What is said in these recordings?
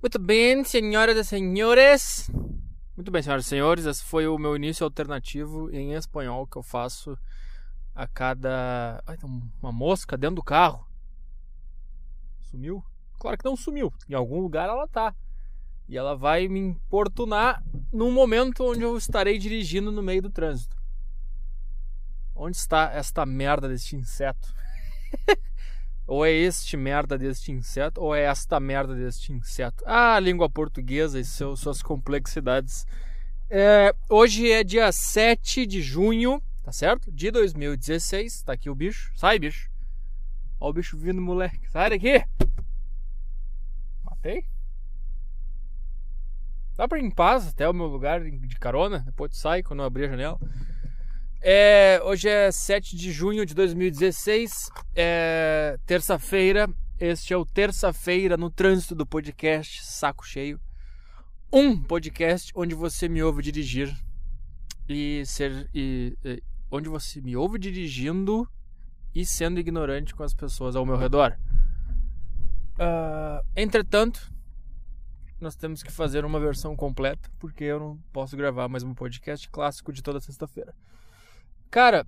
Muito bem, senhoras e senhores. Muito bem, senhoras e senhores. Esse foi o meu início alternativo em espanhol que eu faço a cada. Ai, tem uma mosca dentro do carro. Sumiu? Claro que não sumiu. Em algum lugar ela tá. E ela vai me importunar num momento onde eu estarei dirigindo no meio do trânsito. Onde está esta merda deste inseto? ou é este merda deste inseto, ou é esta merda deste inseto. Ah, língua portuguesa e seu, suas complexidades. É, hoje é dia 7 de junho, tá certo? De 2016. Tá aqui o bicho. Sai, bicho. Ó o bicho vindo, moleque. Sai daqui! Matei? Dá pra ir em paz até o meu lugar de carona, depois tu sai quando eu abrir a janela. É, hoje é 7 de junho de 2016, é terça-feira. Este é o Terça-feira no Trânsito do podcast Saco Cheio. Um podcast onde você me ouve dirigir e ser. E, e, onde você me ouve dirigindo e sendo ignorante com as pessoas ao meu redor. Uh, entretanto, nós temos que fazer uma versão completa, porque eu não posso gravar mais um podcast clássico de toda sexta-feira. Cara,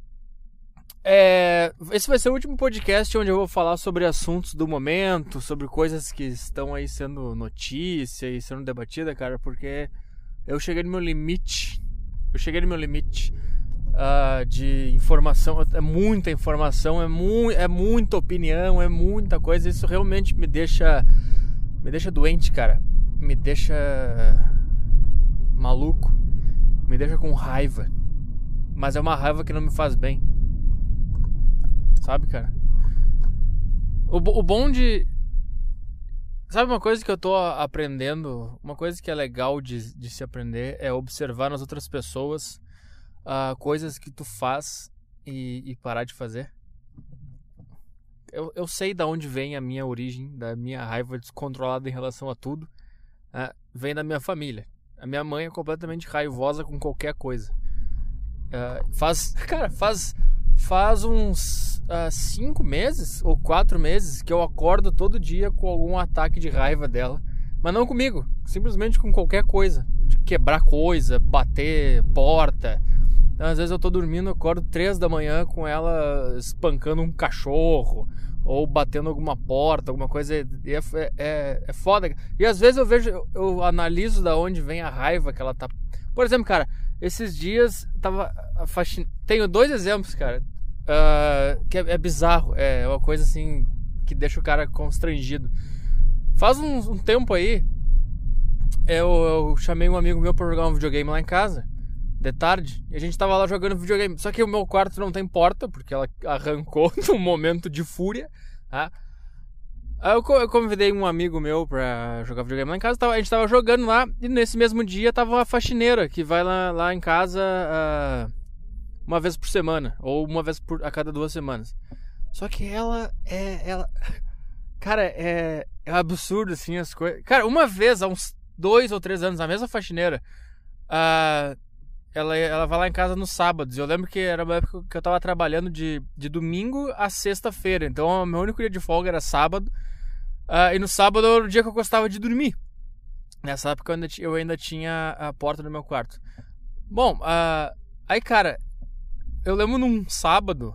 é, esse vai ser o último podcast onde eu vou falar sobre assuntos do momento, sobre coisas que estão aí sendo notícia e sendo debatida, cara, porque eu cheguei no meu limite. Eu cheguei no meu limite uh, de informação. É muita informação, é, mu é muita opinião, é muita coisa. Isso realmente me deixa. Me deixa doente, cara. Me deixa maluco. Me deixa com raiva. Mas é uma raiva que não me faz bem. Sabe, cara? O, o bom de. Sabe uma coisa que eu tô aprendendo? Uma coisa que é legal de, de se aprender é observar nas outras pessoas uh, coisas que tu faz e, e parar de fazer. Eu, eu sei da onde vem a minha origem, da minha raiva descontrolada em relação a tudo. Uh, vem da minha família. A minha mãe é completamente raivosa com qualquer coisa. Uh, faz, cara, faz, faz uns uh, cinco meses ou quatro meses que eu acordo todo dia com algum ataque de raiva dela. Mas não comigo, simplesmente com qualquer coisa. De quebrar coisa, bater porta. Às vezes eu tô dormindo, acordo três da manhã com ela espancando um cachorro ou batendo alguma porta, alguma coisa. E é, é, é foda. E às vezes eu vejo, eu analiso da onde vem a raiva que ela tá. Por exemplo, cara, esses dias tava faxin... Tenho dois exemplos, cara. Uh, que é, é, bizarro. É uma coisa assim que deixa o cara constrangido. Faz um, um tempo aí, eu, eu, chamei um amigo meu pra jogar um videogame lá em casa. De tarde. E a gente tava lá jogando videogame. Só que o meu quarto não tem porta, porque ela arrancou num momento de fúria. Tá? Aí eu, eu convidei um amigo meu pra jogar videogame lá em casa. A gente tava jogando lá e nesse mesmo dia tava a faxineira que vai lá, lá em casa uh, uma vez por semana. Ou uma vez por, a cada duas semanas. Só que ela é. Ela, cara, é, é absurdo assim as coisas. Cara, uma vez, há uns dois ou três anos, a mesma faxineira. Uh, ela, ela vai lá em casa nos sábados. Eu lembro que era uma época que eu tava trabalhando de, de domingo a sexta-feira. Então, meu único dia de folga era sábado. Uh, e no sábado era o dia que eu gostava de dormir. Nessa época eu ainda, eu ainda tinha a porta do meu quarto. Bom, uh, aí, cara, eu lembro num sábado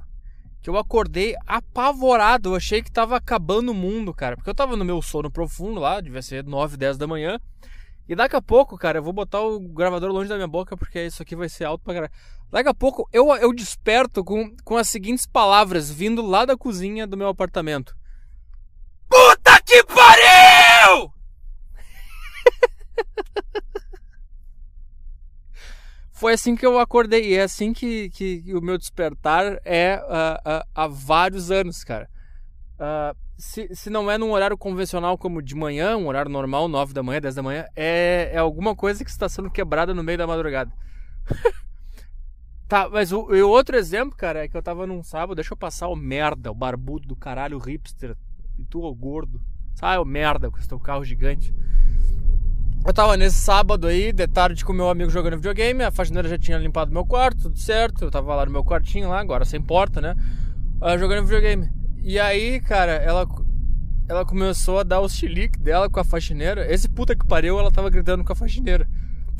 que eu acordei apavorado. Eu achei que tava acabando o mundo, cara. Porque eu tava no meu sono profundo lá, devia ser 9, 10 da manhã. E daqui a pouco, cara, eu vou botar o gravador longe da minha boca porque isso aqui vai ser alto pra caralho. Daqui a pouco eu, eu desperto com, com as seguintes palavras vindo lá da cozinha do meu apartamento: Puta que pariu! Foi assim que eu acordei. E é assim que, que, que o meu despertar é uh, uh, há vários anos, cara. Uh, se, se não é num horário convencional como de manhã, um horário normal, 9 da manhã, 10 da manhã, é, é alguma coisa que está sendo quebrada no meio da madrugada. tá, mas o, o, outro exemplo, cara, é que eu tava num sábado, deixa eu passar o merda, o barbudo do caralho, o hipster, e tu, o gordo. Sai o merda com esse teu carro gigante. Eu tava nesse sábado aí, de tarde com meu amigo jogando videogame, a faxineira já tinha limpado meu quarto, tudo certo. Eu tava lá no meu quartinho lá, agora sem porta, né? Uh, jogando videogame. E aí, cara, ela. ela começou a dar os chilique dela com a faxineira. Esse puta que pariu, ela tava gritando com a faxineira.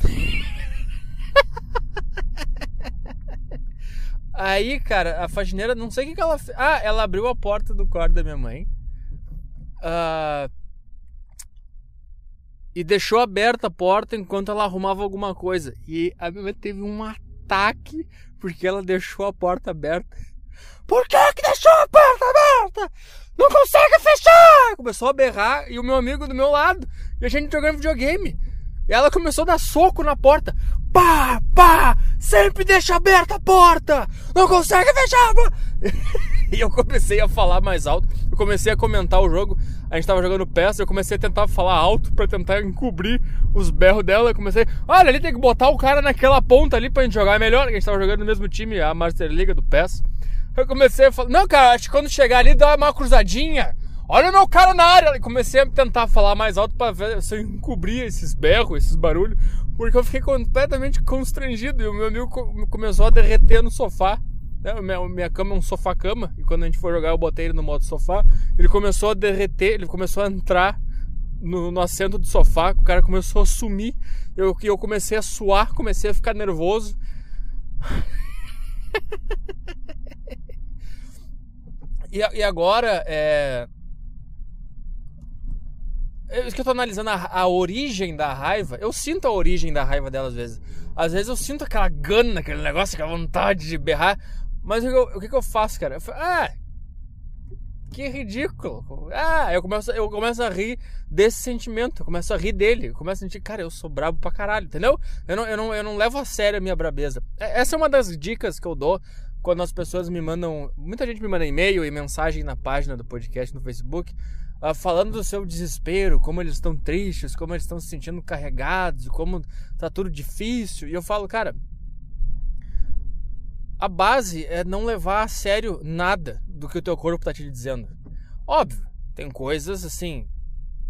Aí, cara, a faxineira, não sei o que, que ela fez. Ah, ela abriu a porta do quarto da minha mãe. Uh, e deixou aberta a porta enquanto ela arrumava alguma coisa. E a minha mãe teve um ataque porque ela deixou a porta aberta. Por que, que deixou a porta aberta? Não consegue fechar! Começou a berrar e o meu amigo do meu lado. E a gente jogando videogame. E ela começou a dar soco na porta. Pá, pá! Sempre deixa aberta a porta! Não consegue fechar e eu comecei a falar mais alto. Eu comecei a comentar o jogo. A gente tava jogando peça, eu comecei a tentar falar alto para tentar encobrir os berros dela. Eu comecei, olha, ali tem que botar o cara naquela ponta ali pra gente jogar melhor. A gente tava jogando no mesmo time, a Master League do PES. Eu comecei a falar, não, cara, acho que quando chegar ali dá uma cruzadinha. Olha o meu cara na área! E comecei a tentar falar mais alto para ver se eu encobria esses berros, esses barulhos, porque eu fiquei completamente constrangido e o meu amigo começou a derreter no sofá. Né? Minha, cama é um sofá-cama, e quando a gente foi jogar eu botei ele no modo sofá. Ele começou a derreter, ele começou a entrar no, no assento do sofá, o cara começou a sumir. Eu, eu comecei a suar, comecei a ficar nervoso. e, e agora, é, é isso que eu tô analisando a, a, origem da raiva. Eu sinto a origem da raiva dela às vezes. Às vezes eu sinto aquela gana, aquele negócio, aquela vontade de berrar. Mas o que eu, o que, eu faço, cara? Eu falo, ah, que ridículo. Ah, eu começo, eu começo a rir desse sentimento. Eu começo a rir dele. Eu começo a sentir, cara, eu sou brabo pra caralho, entendeu? Eu não, eu não, eu não levo a sério a minha brabeza. É, essa é uma das dicas que eu dou quando as pessoas me mandam. Muita gente me manda e-mail e mensagem na página do podcast no Facebook uh, falando do seu desespero, como eles estão tristes, como eles estão se sentindo carregados, como tá tudo difícil. E eu falo, cara, a base é não levar a sério nada do que o teu corpo tá te dizendo. Óbvio, tem coisas assim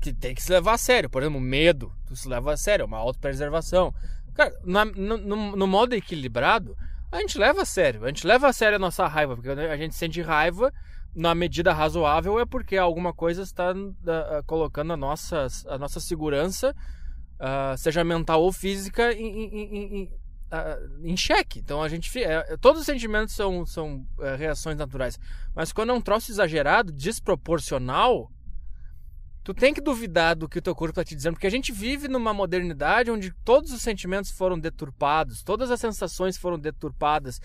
que tem que se levar a sério. Por exemplo, medo, tu se leva a sério, é uma autopreservação. Cara, no, no, no modo equilibrado, a gente leva a sério. A gente leva a sério a nossa raiva, porque a gente sente raiva na medida razoável é porque alguma coisa está uh, colocando a nossa, a nossa segurança, uh, seja mental ou física, em, em, em, uh, em xeque. Então a gente. É, todos os sentimentos são, são é, reações naturais. Mas quando é um troço exagerado, desproporcional, tu tem que duvidar do que o teu corpo está te dizendo, porque a gente vive numa modernidade onde todos os sentimentos foram deturpados, todas as sensações foram deturpadas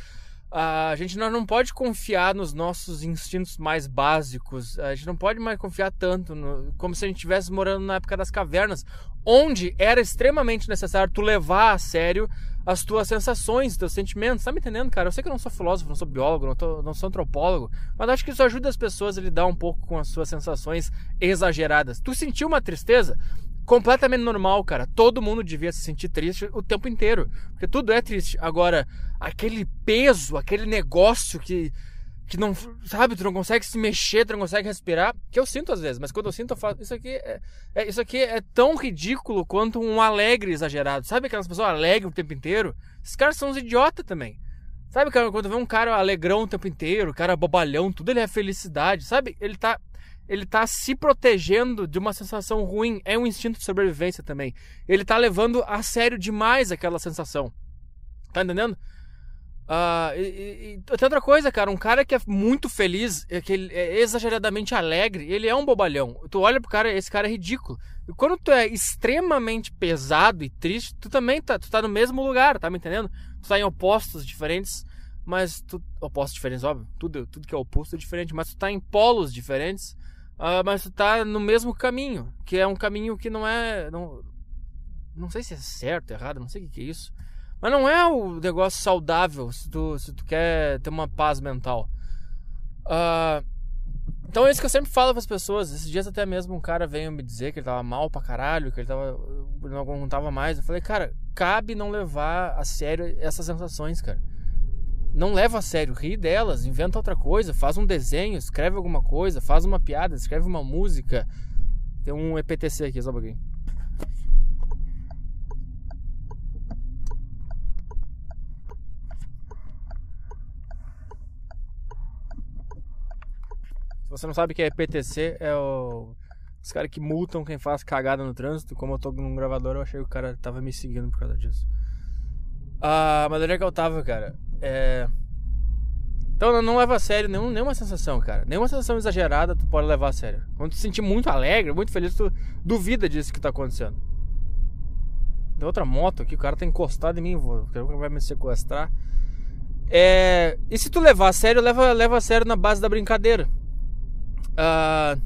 a gente não pode confiar nos nossos instintos mais básicos. A gente não pode mais confiar tanto, no, como se a gente estivesse morando na época das cavernas, onde era extremamente necessário tu levar a sério as tuas sensações, teus sentimentos. Tá me entendendo, cara? Eu sei que eu não sou filósofo, não sou biólogo, não, tô, não sou antropólogo, mas acho que isso ajuda as pessoas a lidar um pouco com as suas sensações exageradas. Tu sentiu uma tristeza? completamente normal, cara. Todo mundo devia se sentir triste o tempo inteiro, porque tudo é triste. Agora, aquele peso, aquele negócio que que não, sabe, tu não consegue se mexer, tu não consegue respirar, que eu sinto às vezes, mas quando eu sinto eu faço, isso aqui é, é isso aqui é tão ridículo quanto um alegre exagerado. Sabe aquelas pessoas alegres o tempo inteiro? Esses caras são uns idiotas também. Sabe, cara, quando vê um cara alegrão o tempo inteiro, cara bobalhão, tudo ele é felicidade, sabe? Ele tá ele tá se protegendo de uma sensação ruim. É um instinto de sobrevivência também. Ele tá levando a sério demais aquela sensação. Tá entendendo? Uh, e, e, tem outra coisa, cara. Um cara que é muito feliz, é que ele é exageradamente alegre, ele é um bobalhão. Tu olha pro cara, esse cara é ridículo. E quando tu é extremamente pesado e triste, tu também tá, tu tá no mesmo lugar, tá me entendendo? Tu tá em opostos diferentes, mas tu. Opostos diferentes, óbvio. Tudo, tudo que é oposto é diferente, mas tu tá em polos diferentes uh, mas tu tá no mesmo caminho, que é um caminho que não é. Não, não sei se é certo, errado, não sei o que, que é isso. Mas não é o negócio saudável se tu, se tu quer ter uma paz mental. Uh, então é isso que eu sempre falo para as pessoas. Esses dias até mesmo um cara veio me dizer que ele tava mal pra caralho, que ele tava, não aguentava mais. Eu falei, cara, cabe não levar a sério essas sensações, cara não leva a sério, ri delas, inventa outra coisa, faz um desenho, escreve alguma coisa, faz uma piada, escreve uma música. Tem um EPTC aqui, só um pouquinho. Se você não sabe o que é PTC, é o. Os caras que multam quem faz cagada no trânsito. Como eu tô num gravador, eu achei que o cara tava me seguindo por causa disso. Ah, mas onde é que eu tava, cara? É. Então não, não leva a sério nenhum, nenhuma sensação, cara. Nenhuma sensação exagerada tu pode levar a sério. Quando tu se sentir muito alegre, muito feliz, tu duvida disso que tá acontecendo. Tem outra moto aqui, o cara tá encostado em mim, vou, vai me sequestrar. É, e se tu levar a sério, leva, leva a sério na base da brincadeira. Ah,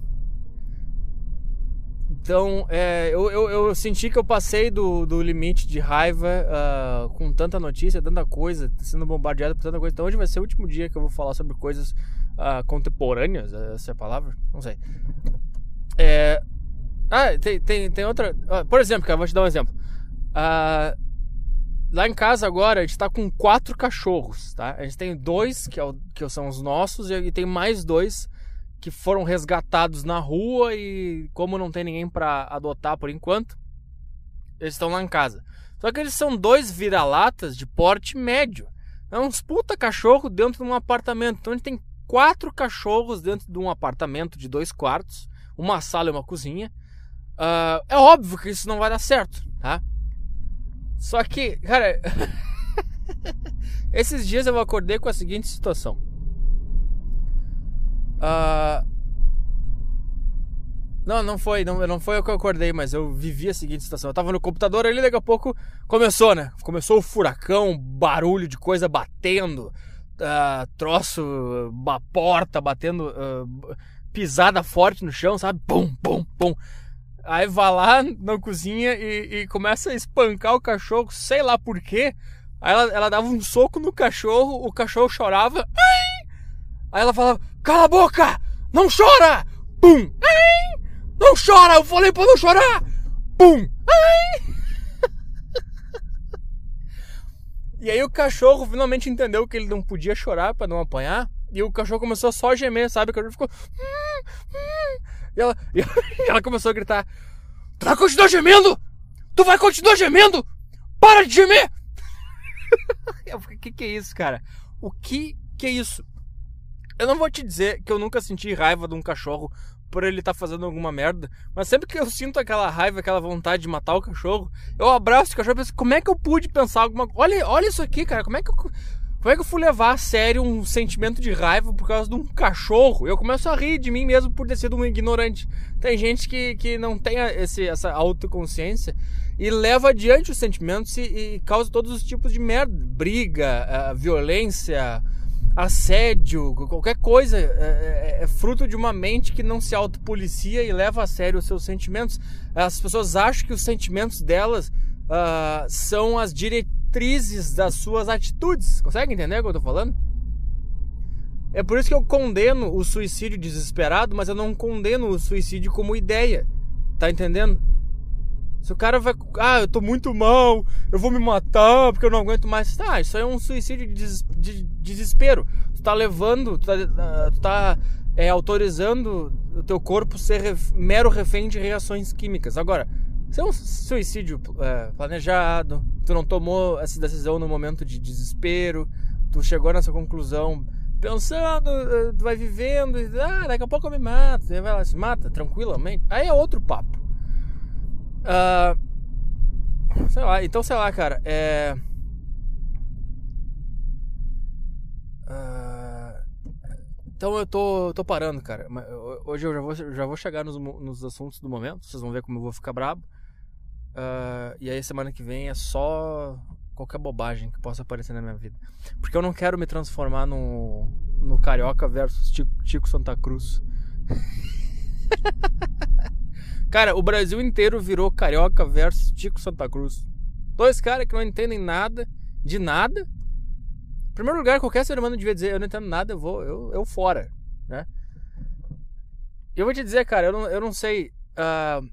então, é, eu, eu, eu, senti que eu passei do, do limite de raiva uh, com tanta notícia, tanta coisa, sendo bombardeado por tanta coisa. Então, hoje vai ser o último dia que eu vou falar sobre coisas uh, contemporâneas, essa é a palavra? Não sei. É, ah, tem, tem, tem outra. Por exemplo, cara, vou te dar um exemplo. lá em casa agora, a gente tá com quatro cachorros, tá? A gente tem dois, que, é o, que são os nossos, e, e tem mais dois que foram resgatados na rua e como não tem ninguém para adotar por enquanto, eles estão lá em casa. Só que eles são dois vira-latas de porte médio. É uns puta cachorro dentro de um apartamento. Então a gente tem quatro cachorros dentro de um apartamento de dois quartos, uma sala e uma cozinha. Uh, é óbvio que isso não vai dar certo, tá? Só que, cara, esses dias eu acordei com a seguinte situação. Uh... Não, não foi, não, não foi o que eu acordei, mas eu vivi a seguinte situação. Eu tava no computador ali, daqui a pouco começou, né? Começou o furacão, barulho de coisa batendo, uh, troço, uma porta batendo, uh, pisada forte no chão, sabe? Pum, pum, pum. Aí vai lá na cozinha e, e começa a espancar o cachorro, sei lá por quê. Aí ela, ela dava um soco no cachorro, o cachorro chorava. Ai! Aí ela falava: Cala a boca! Não chora! Pum! Ai! Não chora! Eu falei pra não chorar! Pum! Ai! E aí o cachorro finalmente entendeu que ele não podia chorar para não apanhar. E o cachorro começou só a gemer, sabe? O cachorro ficou. E ela, e ela começou a gritar: Tu vai continuar gemendo? Tu vai continuar gemendo? Para de gemer! O que, que é isso, cara? O que, que é isso? Eu não vou te dizer que eu nunca senti raiva de um cachorro por ele estar tá fazendo alguma merda, mas sempre que eu sinto aquela raiva, aquela vontade de matar o cachorro, eu abraço o cachorro e penso, como é que eu pude pensar alguma coisa? Olha, olha isso aqui, cara, como é que eu. Como é que eu fui levar a sério um sentimento de raiva por causa de um cachorro? Eu começo a rir de mim mesmo por ter sido um ignorante. Tem gente que, que não tem esse, essa autoconsciência e leva adiante os sentimentos e, e causa todos os tipos de merda. Briga, uh, violência, assédio, qualquer coisa, é, é, é, fruto de uma mente que não se autopolicia e leva a sério os seus sentimentos. As pessoas acham que os sentimentos delas uh, são as diretrizes das suas atitudes. Consegue entender o que eu tô falando? É por isso que eu condeno o suicídio desesperado, mas eu não condeno o suicídio como ideia. Tá entendendo? Se o cara vai. Ah, eu tô muito mal, eu vou me matar porque eu não aguento mais. Tá, isso é um suicídio de, des... de desespero. Tu tá levando, tu tá, ah, tu tá é, autorizando o teu corpo ser ref... mero refém de reações químicas. Agora, se é um suicídio é, planejado, tu não tomou essa decisão no momento de desespero, tu chegou nessa conclusão pensando, eh, tu vai vivendo, e, ah, daqui a pouco eu me mato, você vai lá, se mata tranquilamente. Aí é outro papo. Uh, sei lá, então sei lá, cara. É. Uh, então eu tô, tô parando, cara. Hoje eu já vou, já vou chegar nos, nos assuntos do momento. Vocês vão ver como eu vou ficar brabo. Uh, e aí semana que vem é só qualquer bobagem que possa aparecer na minha vida. Porque eu não quero me transformar no, no Carioca versus Tico Santa Cruz. Cara, o Brasil inteiro virou Carioca versus Tico Santa Cruz. Dois caras que não entendem nada, de nada. Em primeiro lugar, qualquer ser humano devia dizer: Eu não entendo nada, eu vou, eu, eu fora. Né? Eu vou te dizer, cara, eu não, eu não sei uh,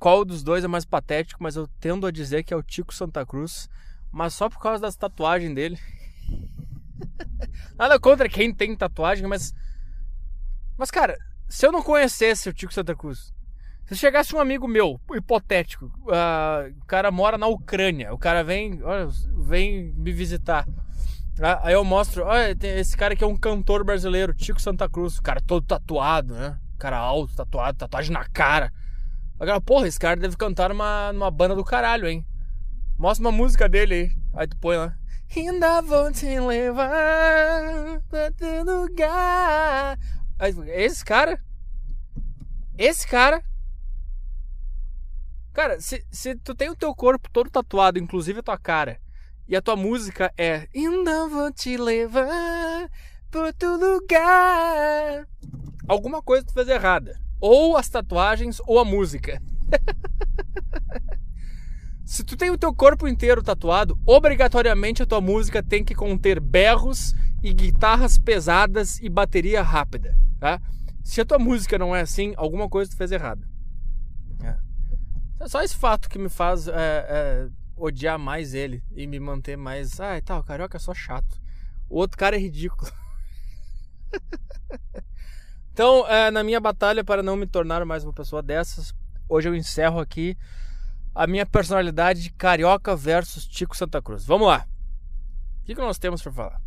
qual dos dois é mais patético, mas eu tendo a dizer que é o Tico Santa Cruz. Mas só por causa das tatuagens dele. Nada contra quem tem tatuagem, mas. Mas, cara, se eu não conhecesse o Tico Santa Cruz, se chegasse um amigo meu, hipotético, uh, o cara mora na Ucrânia, o cara vem, olha, vem me visitar. Aí eu mostro, olha, esse cara aqui é um cantor brasileiro, Tico Santa Cruz, o cara todo tatuado, né? Cara alto, tatuado, tatuagem na cara. Agora, porra, esse cara deve cantar numa, numa banda do caralho, hein? Mostra uma música dele aí. Aí tu põe lá. Ainda vou te levar pra teu lugar. Aí, esse cara. Esse cara. Cara, se, se tu tem o teu corpo todo tatuado, inclusive a tua cara, e a tua música é Ainda vou te levar pra teu lugar. Alguma coisa tu fez errada. Ou as tatuagens ou a música. Se tu tem o teu corpo inteiro tatuado, obrigatoriamente a tua música tem que conter berros e guitarras pesadas e bateria rápida, tá? Se a tua música não é assim, alguma coisa tu fez errada. É. Só esse fato que me faz é, é, odiar mais ele e me manter mais. Ah, tá, o carioca é só chato. O outro cara é ridículo. então, é, na minha batalha para não me tornar mais uma pessoa dessas, hoje eu encerro aqui a minha personalidade de carioca versus Tico Santa Cruz. Vamos lá. O que, que nós temos para falar?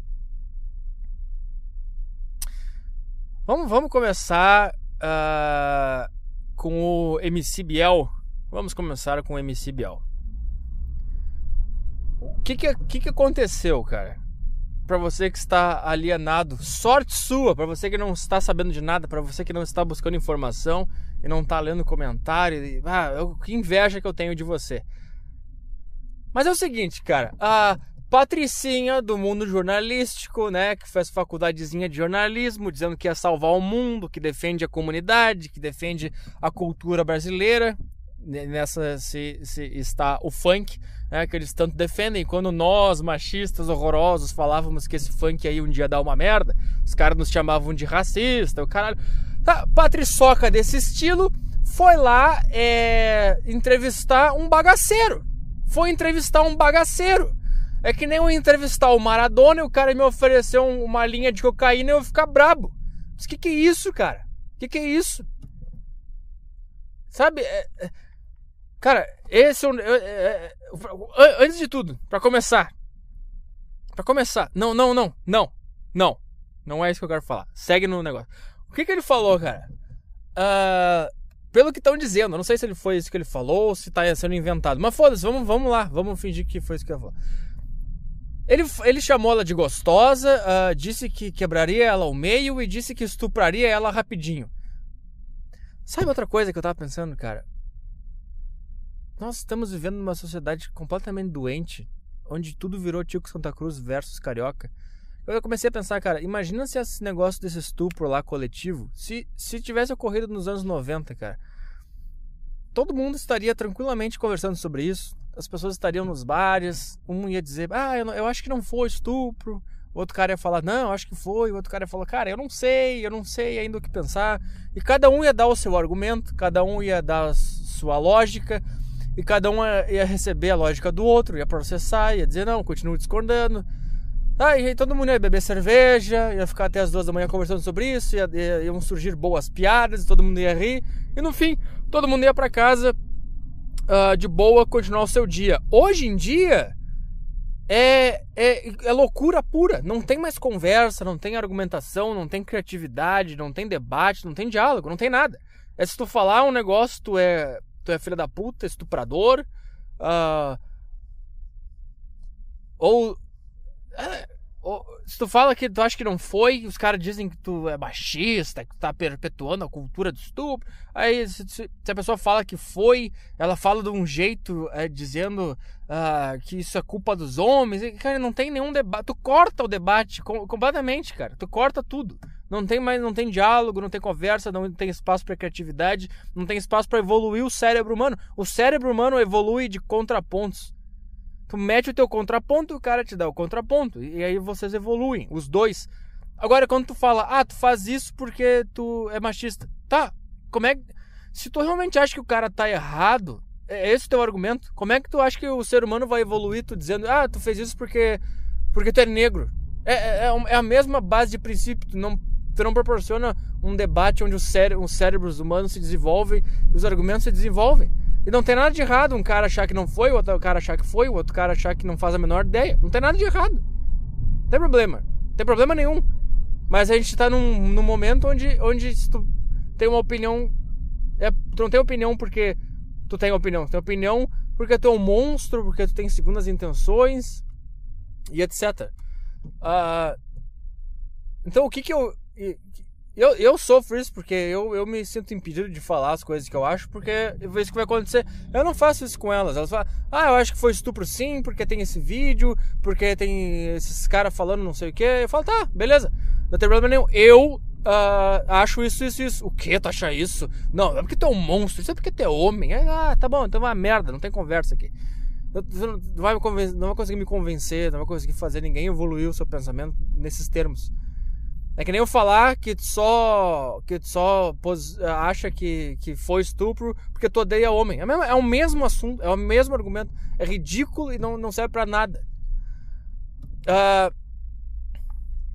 Vamos, vamos começar uh, com o MC Biel. Vamos começar com o MC Biel. O que que, que, que aconteceu, cara? Para você que está alienado, sorte sua, para você que não está sabendo de nada, para você que não está buscando informação e não está lendo comentário, e, ah, eu, que inveja que eu tenho de você. Mas é o seguinte, cara, a Patricinha do mundo jornalístico, né, que fez faculdadezinha de jornalismo, dizendo que ia salvar o mundo, que defende a comunidade, que defende a cultura brasileira. Nessa se, se está o funk, né, que eles tanto defendem. Quando nós, machistas horrorosos, falávamos que esse funk aí um dia dá uma merda, os caras nos chamavam de racista, o caralho. Tá, patriçoca desse estilo foi lá é, entrevistar um bagaceiro. Foi entrevistar um bagaceiro. É que nem eu entrevistar o Maradona e o cara me ofereceu uma linha de cocaína e eu ficar brabo. Mas que que é isso, cara? Que que é isso? Sabe? É, é, cara, esse é, é, é, é Antes de tudo, para começar. para começar. Não, não, não, não. Não. Não é isso que eu quero falar. Segue no negócio. O que que ele falou, cara? Uh, pelo que estão dizendo, eu não sei se ele foi isso que ele falou ou se tá sendo inventado. Mas foda-se, vamos, vamos lá. Vamos fingir que foi isso que ele falou. Ele, ele chamou ela de gostosa, uh, disse que quebraria ela ao meio e disse que estupraria ela rapidinho. Sabe outra coisa que eu tava pensando, cara? Nós estamos vivendo numa sociedade completamente doente, onde tudo virou Tico Santa Cruz versus Carioca. Eu comecei a pensar, cara, imagina se esse negócio desse estupro lá coletivo, se, se tivesse ocorrido nos anos 90, cara. Todo mundo estaria tranquilamente conversando sobre isso as pessoas estariam nos bares, um ia dizer, ah, eu, eu acho que não foi estupro, outro cara ia falar, não, acho que foi, outro cara ia falar, cara, eu não sei, eu não sei ainda o que pensar. E cada um ia dar o seu argumento, cada um ia dar a sua lógica, e cada um ia receber a lógica do outro, ia processar, ia dizer, não, continue discordando. Ah, e todo mundo ia beber cerveja, ia ficar até as duas da manhã conversando sobre isso, ia, ia, iam surgir boas piadas, todo mundo ia rir, e no fim, todo mundo ia para casa uh, de boa continuar o seu dia. Hoje em dia é, é, é loucura pura. Não tem mais conversa, não tem argumentação, não tem criatividade, não tem debate, não tem diálogo, não tem nada. É se tu falar um negócio, tu é, tu é filha da puta, estuprador. Uh, ou. É, se tu fala que tu acha que não foi, os caras dizem que tu é machista, que tu tá perpetuando a cultura do estupro. Aí, se, se a pessoa fala que foi, ela fala de um jeito é, dizendo uh, que isso é culpa dos homens. E, cara, não tem nenhum debate. Tu corta o debate com, completamente, cara. Tu corta tudo. Não tem mais, não tem diálogo, não tem conversa, não tem espaço para criatividade, não tem espaço para evoluir o cérebro humano. O cérebro humano evolui de contrapontos. Tu mete o teu contraponto e o cara te dá o contraponto. E aí vocês evoluem, os dois. Agora, quando tu fala, ah, tu faz isso porque tu é machista. Tá, como é que. Se tu realmente acha que o cara tá errado, é esse o teu argumento? Como é que tu acha que o ser humano vai evoluir tu dizendo, ah, tu fez isso porque, porque tu é negro? É, é, é, é a mesma base de princípio. Tu não, tu não proporciona um debate onde os, cére os cérebros humanos se desenvolvem e os argumentos se desenvolvem. E não tem nada de errado um cara achar que não foi, o outro cara achar que foi, o outro cara achar que não faz a menor ideia. Não tem nada de errado. Não tem problema. Não tem problema nenhum. Mas a gente tá num, num momento onde, onde se tu tem uma opinião. É, tu não tem opinião porque tu tem opinião. Tu tem opinião porque tu é um monstro, porque tu tem segundas intenções e etc. Uh, então o que que eu. Eu, eu sofro isso porque eu, eu me sinto impedido de falar as coisas que eu acho, porque eu vejo que vai acontecer. Eu não faço isso com elas. Elas falam, ah, eu acho que foi estupro sim, porque tem esse vídeo, porque tem esses caras falando não sei o que. Eu falo, tá, beleza, não tem problema nenhum. Eu uh, acho isso, isso, isso. O que tu acha isso? Não, é porque tu é um monstro, isso é porque tu é homem. Ah, tá bom, então é uma merda, não tem conversa aqui. Não vai, não vai conseguir me convencer, não vai conseguir fazer ninguém evoluir o seu pensamento nesses termos. É que nem eu falar que tu só, que tu só pos, acha que, que foi estupro porque tu odeia homem. É, mesmo, é o mesmo assunto, é o mesmo argumento. É ridículo e não, não serve para nada. Uh,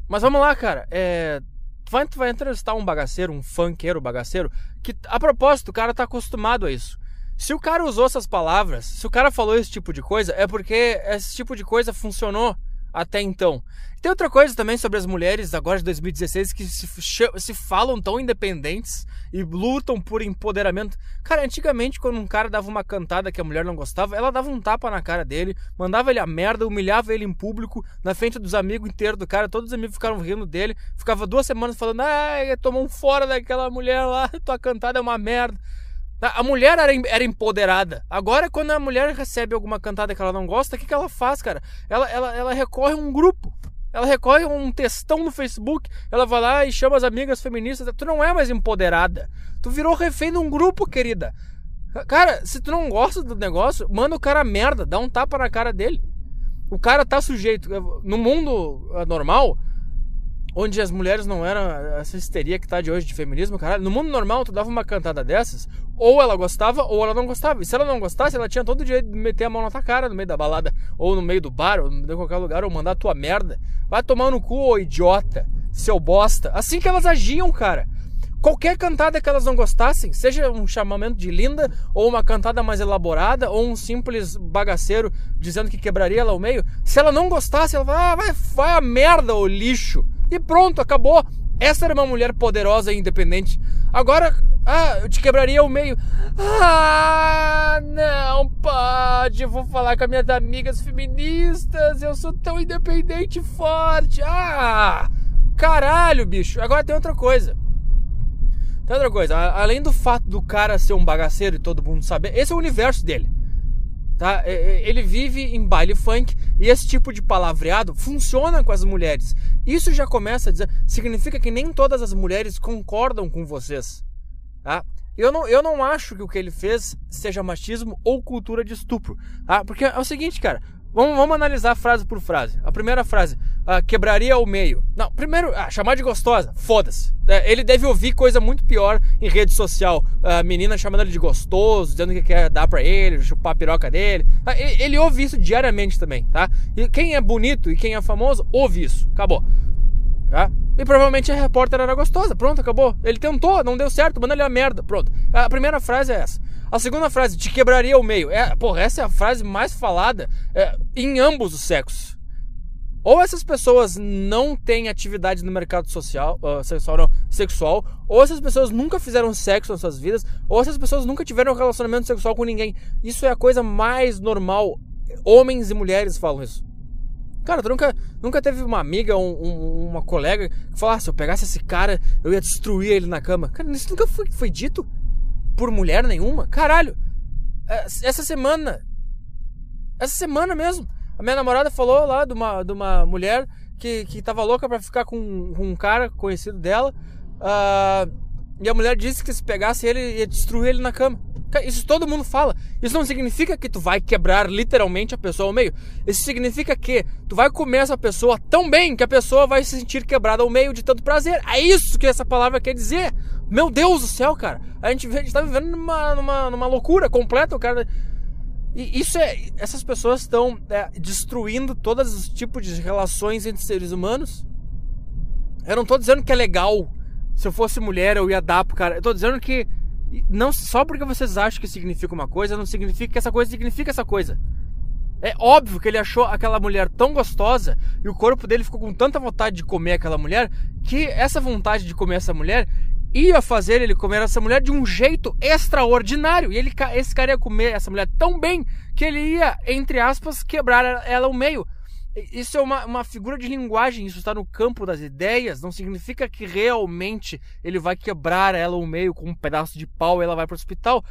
mas vamos lá, cara. É, tu, vai, tu vai entrevistar um bagaceiro, um funkeiro bagaceiro, que a propósito, o cara tá acostumado a isso. Se o cara usou essas palavras, se o cara falou esse tipo de coisa, é porque esse tipo de coisa funcionou até então. Tem outra coisa também sobre as mulheres agora de 2016 que se, se falam tão independentes e lutam por empoderamento. Cara, antigamente, quando um cara dava uma cantada que a mulher não gostava, ela dava um tapa na cara dele, mandava ele a merda, humilhava ele em público, na frente dos amigos inteiros do cara, todos os amigos ficaram rindo dele, ficava duas semanas falando, ah, tomou um fora daquela mulher lá, tua cantada é uma merda. A mulher era, era empoderada. Agora, quando a mulher recebe alguma cantada que ela não gosta, o que, que ela faz, cara? Ela, ela, ela recorre a um grupo. Ela recorre a um textão no Facebook. Ela vai lá e chama as amigas feministas. Tu não é mais empoderada. Tu virou refém de um grupo, querida. Cara, se tu não gosta do negócio, manda o cara merda. Dá um tapa na cara dele. O cara tá sujeito. No mundo eh, normal, onde as mulheres não eram essa histeria que tá de hoje de feminismo, caralho. No mundo normal, tu dava uma cantada dessas, ou ela gostava, ou ela não gostava. E se ela não gostasse, ela tinha todo o direito de meter a mão na tua cara no meio da balada, ou no meio do bar, ou em qualquer lugar, ou mandar a tua merda. Vai tomar no cu, ô idiota, seu bosta. Assim que elas agiam, cara. Qualquer cantada que elas não gostassem, seja um chamamento de linda, ou uma cantada mais elaborada, ou um simples bagaceiro dizendo que quebraria ela ao meio, se ela não gostasse, ela vai, ah, vai, vai a merda, ô lixo. E pronto, acabou. Essa era uma mulher poderosa e independente. Agora, ah, eu te quebraria o meio. Ah, não pode. Eu vou falar com as minhas amigas feministas. Eu sou tão independente e forte. Ah, caralho, bicho. Agora tem outra coisa. Tem outra coisa. Além do fato do cara ser um bagaceiro e todo mundo saber, esse é o universo dele. Tá? Ele vive em baile funk e esse tipo de palavreado funciona com as mulheres. Isso já começa a dizer, significa que nem todas as mulheres concordam com vocês. Tá? Eu não, eu não acho que o que ele fez seja machismo ou cultura de estupro. Tá? Porque é o seguinte, cara, Vamos, vamos analisar frase por frase. A primeira frase, ah, quebraria o meio. Não, primeiro, ah, chamar de gostosa, foda-se. É, ele deve ouvir coisa muito pior em rede social. A menina chamando ele de gostoso, dizendo que quer dar pra ele, chupar a piroca dele. Ah, ele, ele, ouve isso diariamente também, tá? E quem é bonito e quem é famoso, ouve isso. Acabou. Tá? E provavelmente a repórter era gostosa. Pronto, acabou. Ele tentou, não deu certo, manda ele a merda. Pronto. A primeira frase é essa. A segunda frase, te quebraria o meio. É, porra, essa é a frase mais falada é, em ambos os sexos. Ou essas pessoas não têm atividade no mercado social, uh, sexual, não, sexual, ou essas pessoas nunca fizeram sexo nas suas vidas, ou essas pessoas nunca tiveram um relacionamento sexual com ninguém. Isso é a coisa mais normal. Homens e mulheres falam isso. Cara, tu nunca, nunca teve uma amiga ou um, uma colega que falasse, ah, se eu pegasse esse cara, eu ia destruir ele na cama. Cara, isso nunca foi, foi dito por mulher nenhuma. Caralho, é, essa semana, essa semana mesmo, a minha namorada falou lá de uma, de uma mulher que, que tava louca para ficar com, com, um cara conhecido dela. Uh, e a mulher disse que se pegasse ele, ia destruir ele na cama. Isso todo mundo fala. Isso não significa que tu vai quebrar literalmente a pessoa ao meio. Isso significa que tu vai comer essa pessoa tão bem que a pessoa vai se sentir quebrada ao meio de tanto prazer. É isso que essa palavra quer dizer. Meu Deus do céu, cara. A gente, a gente tá vivendo numa, numa, numa loucura completa, cara. E isso é. Essas pessoas estão é, destruindo todos os tipos de relações entre seres humanos. Eu não tô dizendo que é legal. Se eu fosse mulher, eu ia dar pro cara. Eu tô dizendo que. Não, só porque vocês acham que significa uma coisa, não significa que essa coisa significa essa coisa. É óbvio que ele achou aquela mulher tão gostosa e o corpo dele ficou com tanta vontade de comer aquela mulher que essa vontade de comer essa mulher ia fazer ele comer essa mulher de um jeito extraordinário. E ele, esse cara ia comer essa mulher tão bem que ele ia, entre aspas, quebrar ela ao meio. Isso é uma, uma figura de linguagem, isso está no campo das ideias, não significa que realmente ele vai quebrar ela ao meio com um pedaço de pau e ela vai para o hospital.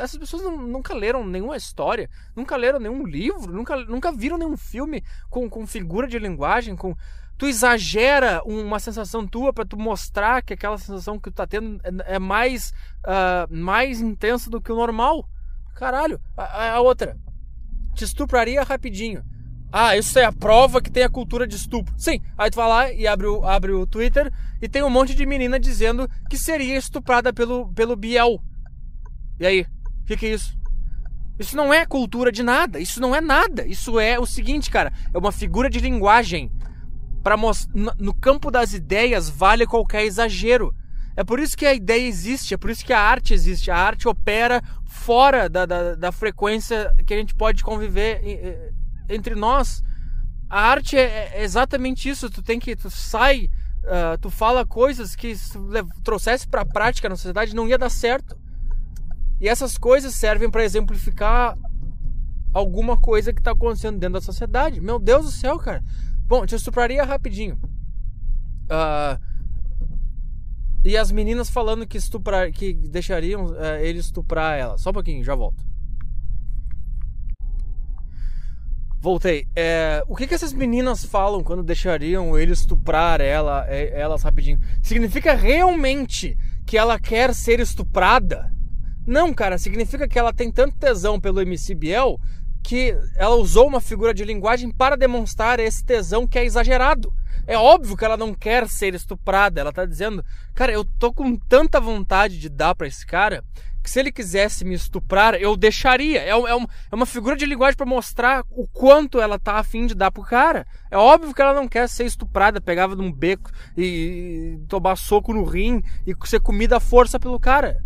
Essas pessoas não, nunca leram nenhuma história, nunca leram nenhum livro, nunca, nunca viram nenhum filme com, com figura de linguagem, com tu exagera uma sensação tua para tu mostrar que aquela sensação que tu tá tendo é, é mais, uh, mais intensa do que o normal. Caralho. A, a, outra. Te estupraria rapidinho. Ah, isso é a prova que tem a cultura de estupro. Sim, aí tu vai lá e abre o, abre o Twitter e tem um monte de menina dizendo que seria estuprada pelo, pelo Biel. E aí? O que, que é isso? Isso não é cultura de nada. Isso não é nada. Isso é o seguinte, cara. É uma figura de linguagem para no campo das ideias vale qualquer exagero. É por isso que a ideia existe, é por isso que a arte existe. A arte opera fora da, da, da frequência que a gente pode conviver entre nós. A arte é, é exatamente isso. Tu tem que. Tu sai, uh, tu fala coisas que se trouxesse para a prática na sociedade não ia dar certo. E essas coisas servem para exemplificar alguma coisa que está acontecendo dentro da sociedade. Meu Deus do céu, cara. Bom, te estupraria rapidinho. Uh, e as meninas falando que estuprar, que deixariam uh, ele estuprar ela. Só um pouquinho, já volto. Voltei. É, o que, que essas meninas falam quando deixariam ele estuprar ela, é, elas rapidinho? Significa realmente que ela quer ser estuprada? Não, cara. Significa que ela tem tanto tesão pelo MC Biel que ela usou uma figura de linguagem para demonstrar esse tesão que é exagerado. É óbvio que ela não quer ser estuprada, ela tá dizendo, cara, eu tô com tanta vontade de dar para esse cara que se ele quisesse me estuprar, eu deixaria. É, é, é uma figura de linguagem para mostrar o quanto ela tá afim de dar pro cara. É óbvio que ela não quer ser estuprada, pegava num beco e, e tomar soco no rim e ser comida à força pelo cara.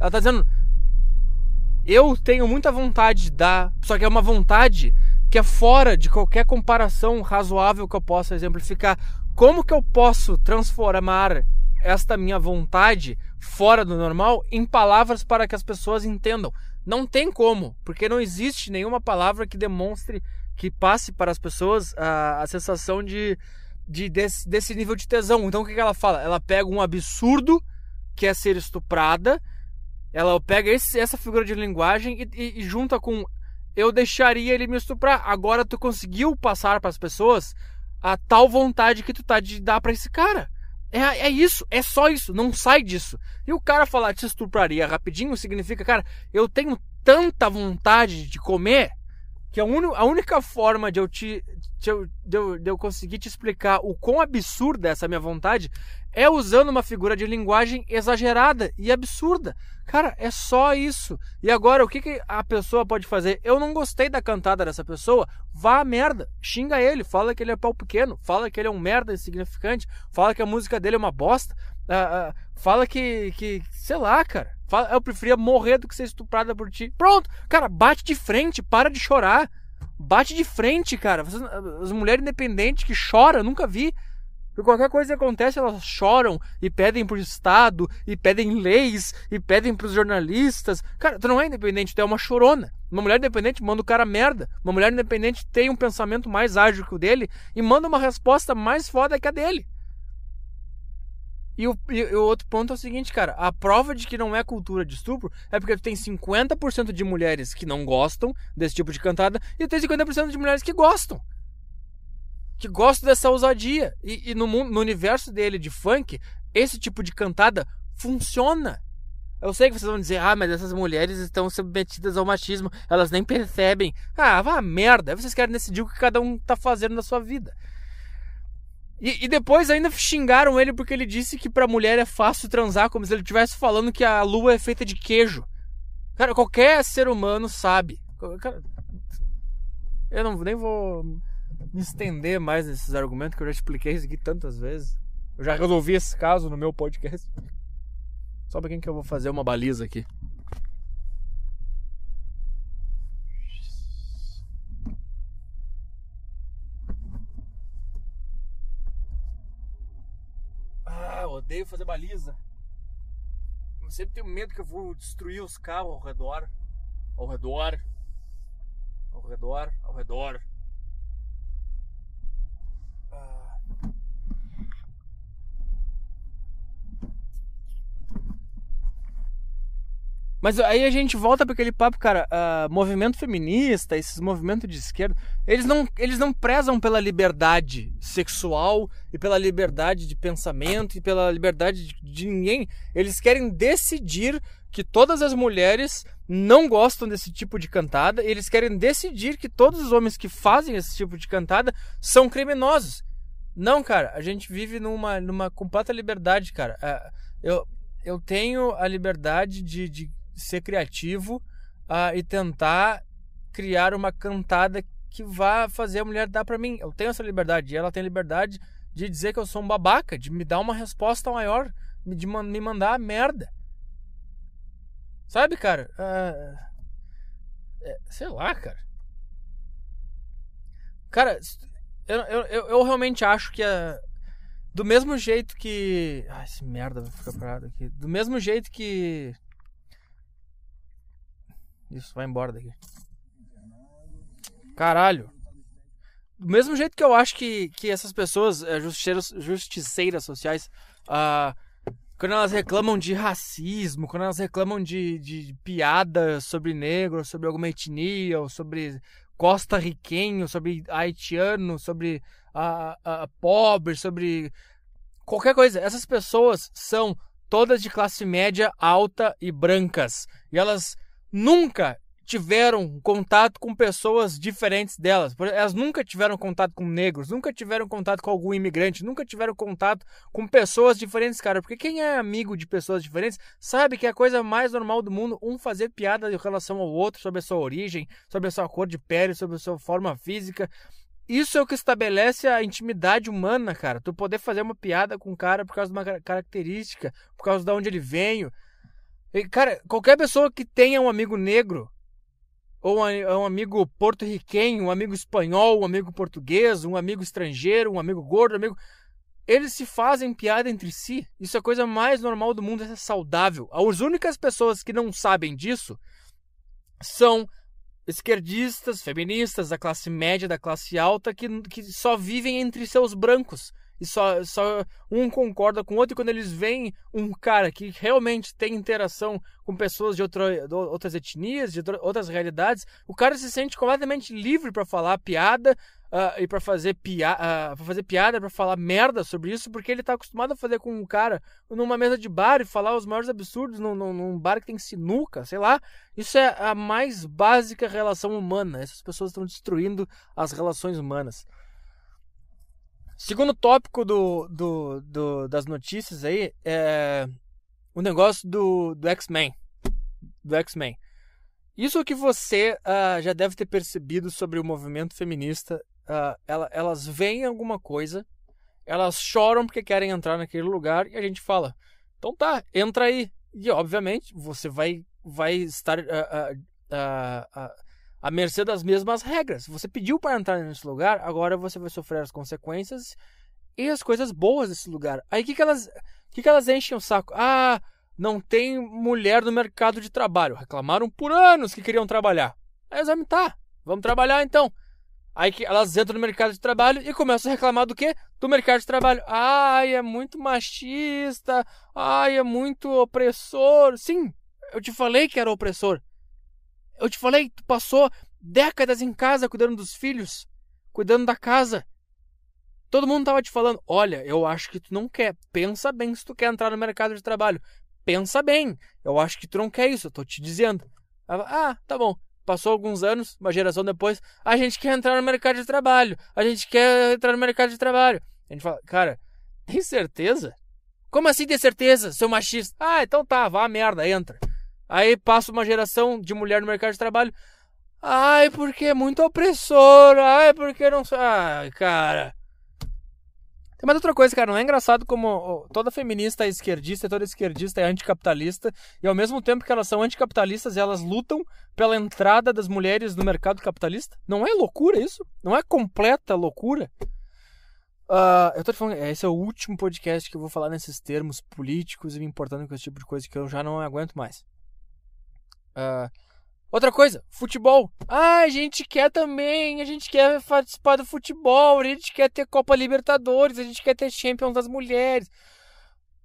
Ela tá dizendo, eu tenho muita vontade de dar, só que é uma vontade que é fora de qualquer comparação razoável que eu possa exemplificar. Como que eu posso transformar esta minha vontade fora do normal em palavras para que as pessoas entendam? Não tem como, porque não existe nenhuma palavra que demonstre, que passe para as pessoas a, a sensação de, de desse, desse nível de tesão. Então o que, que ela fala? Ela pega um absurdo que é ser estuprada ela pega esse, essa figura de linguagem e, e, e, junta com eu deixaria ele me estuprar. Agora tu conseguiu passar para as pessoas a tal vontade que tu tá de dar para esse cara. É, é isso, é só isso, não sai disso. E o cara falar te estupraria rapidinho significa, cara, eu tenho tanta vontade de comer que a, un, a única forma de eu, te, de eu, de, eu, de eu conseguir te explicar o quão absurda é essa minha vontade é usando uma figura de linguagem exagerada e absurda. Cara, é só isso. E agora, o que, que a pessoa pode fazer? Eu não gostei da cantada dessa pessoa. Vá a merda. Xinga ele. Fala que ele é pau pequeno. Fala que ele é um merda insignificante. Fala que a música dele é uma bosta. Uh, uh, fala que, que. Sei lá, cara. Fala, eu preferia morrer do que ser estuprada por ti. Pronto. Cara, bate de frente. Para de chorar. Bate de frente, cara. As mulheres independentes que choram, nunca vi. Porque qualquer coisa que acontece, elas choram e pedem pro Estado, e pedem leis, e pedem pros jornalistas. Cara, tu não é independente, tu é uma chorona. Uma mulher independente manda o cara merda. Uma mulher independente tem um pensamento mais ágil que o dele e manda uma resposta mais foda que a dele. E o, e o, outro ponto é o seguinte, cara. A prova de que não é cultura de estupro é porque tu tem 50% de mulheres que não gostam desse tipo de cantada e tu tem 50% de mulheres que gostam que gosta dessa ousadia. E, e no, no universo dele de funk, esse tipo de cantada funciona. Eu sei que vocês vão dizer, ah, mas essas mulheres estão submetidas ao machismo, elas nem percebem. Ah, vá merda. Vocês querem decidir o que cada um tá fazendo na sua vida. E, e, depois ainda xingaram ele porque ele disse que pra mulher é fácil transar, como se ele estivesse falando que a lua é feita de queijo. Cara, qualquer ser humano sabe. Cara, eu não nem vou me estender mais nesses argumentos que eu já expliquei isso aqui tantas vezes. Eu já resolvi esse caso no meu podcast. Só pra quem que eu vou fazer uma baliza aqui. Ah, odeio fazer baliza. Eu sempre tenho medo que eu vou destruir os carros ao redor. Ao redor. Ao redor, ao redor. Mas aí a gente volta para aquele papo, cara, uh, movimento feminista, esses movimentos de esquerda, eles não, eles não prezam pela liberdade sexual e pela liberdade de pensamento e pela liberdade de, de ninguém. Eles querem decidir que todas as mulheres não gostam desse tipo de cantada, eles querem decidir que todos os homens que fazem esse tipo de cantada são criminosos. Não, cara, a gente vive numa, numa completa liberdade, cara. Uh, eu, eu tenho a liberdade de, de ser criativo uh, e tentar criar uma cantada que vá fazer a mulher dar para mim. Eu tenho essa liberdade e ela tem liberdade de dizer que eu sou um babaca, de me dar uma resposta maior, de me mandar a merda. Sabe, cara? Uh, é, sei lá, cara. Cara, eu, eu, eu, eu realmente acho que a, do mesmo jeito que. Ai, esse merda vai ficar parado aqui. Do mesmo jeito que isso, vai embora daqui. Caralho. Do mesmo jeito que eu acho que, que essas pessoas, eh, justiceiras, sociais, uh, quando elas reclamam de racismo, quando elas reclamam de, de piada sobre negro, sobre alguma etnia, ou sobre costa riquenho, sobre haitiano, sobre uh, uh, pobre, sobre qualquer coisa, essas pessoas são todas de classe média alta e brancas. E elas nunca tiveram contato com pessoas diferentes delas. Elas nunca tiveram contato com negros, nunca tiveram contato com algum imigrante, nunca tiveram contato com pessoas diferentes, cara. Porque quem é amigo de pessoas diferentes sabe que é a coisa mais normal do mundo um fazer piada em relação ao outro, sobre a sua origem, sobre a sua cor de pele, sobre a sua forma física. Isso é o que estabelece a intimidade humana, cara. Tu poder fazer uma piada com um cara por causa de uma característica, por causa de onde ele veio, Cara, qualquer pessoa que tenha um amigo negro, ou um amigo porto-riquenho, um amigo espanhol, um amigo português, um amigo estrangeiro, um amigo gordo, um amigo. Eles se fazem piada entre si. Isso é a coisa mais normal do mundo, é saudável. As únicas pessoas que não sabem disso são esquerdistas, feministas da classe média, da classe alta, que, que só vivem entre seus brancos e só, só um concorda com o outro. E quando eles veem um cara que realmente tem interação com pessoas de, outra, de outras etnias, de outras realidades, o cara se sente completamente livre para falar piada uh, e para fazer, pia uh, fazer piada, para falar merda sobre isso, porque ele tá acostumado a fazer com um cara numa mesa de bar e falar os maiores absurdos num, num, num bar que tem sinuca, sei lá. Isso é a mais básica relação humana. Essas pessoas estão destruindo as relações humanas. Segundo tópico do, do, do, das notícias aí é o negócio do, do X-Men. Do X-Men. Isso que você uh, já deve ter percebido sobre o movimento feminista. Uh, ela, elas veem alguma coisa, elas choram porque querem entrar naquele lugar e a gente fala: então tá, entra aí. E obviamente você vai, vai estar uh, à mercê das mesmas regras. Você pediu para entrar nesse lugar, agora você vai sofrer as consequências e as coisas boas desse lugar. Aí o que, que elas. que, que elas enchem o saco? Ah, não tem mulher no mercado de trabalho. Reclamaram por anos que queriam trabalhar. Aí eles vão, tá, vamos trabalhar então. Aí que elas entram no mercado de trabalho e começam a reclamar do quê? Do mercado de trabalho. Ai, é muito machista. Ai, é muito opressor. Sim, eu te falei que era opressor. Eu te falei, tu passou décadas em casa cuidando dos filhos, cuidando da casa. Todo mundo tava te falando: olha, eu acho que tu não quer. Pensa bem se tu quer entrar no mercado de trabalho. Pensa bem. Eu acho que tu não quer isso, eu tô te dizendo. Ah, tá bom. Passou alguns anos, uma geração depois, a gente quer entrar no mercado de trabalho. A gente quer entrar no mercado de trabalho. A gente fala, cara, tem certeza? Como assim tem certeza, seu machista? Ah, então tá, vá merda, entra. Aí passa uma geração de mulher no mercado de trabalho. Ai, porque é muito opressor. Ai, porque não. Ai, cara. Tem mais outra coisa, cara. Não é engraçado como toda feminista é esquerdista, toda esquerdista é anticapitalista. E ao mesmo tempo que elas são anticapitalistas, elas lutam pela entrada das mulheres no mercado capitalista? Não é loucura isso? Não é completa loucura? Uh, eu tô te falando, esse é o último podcast que eu vou falar nesses termos políticos e me importando com esse tipo de coisa que eu já não aguento mais. Uh, outra coisa, futebol. Ah, a gente quer também, a gente quer participar do futebol, a gente quer ter Copa Libertadores, a gente quer ter Champions das Mulheres.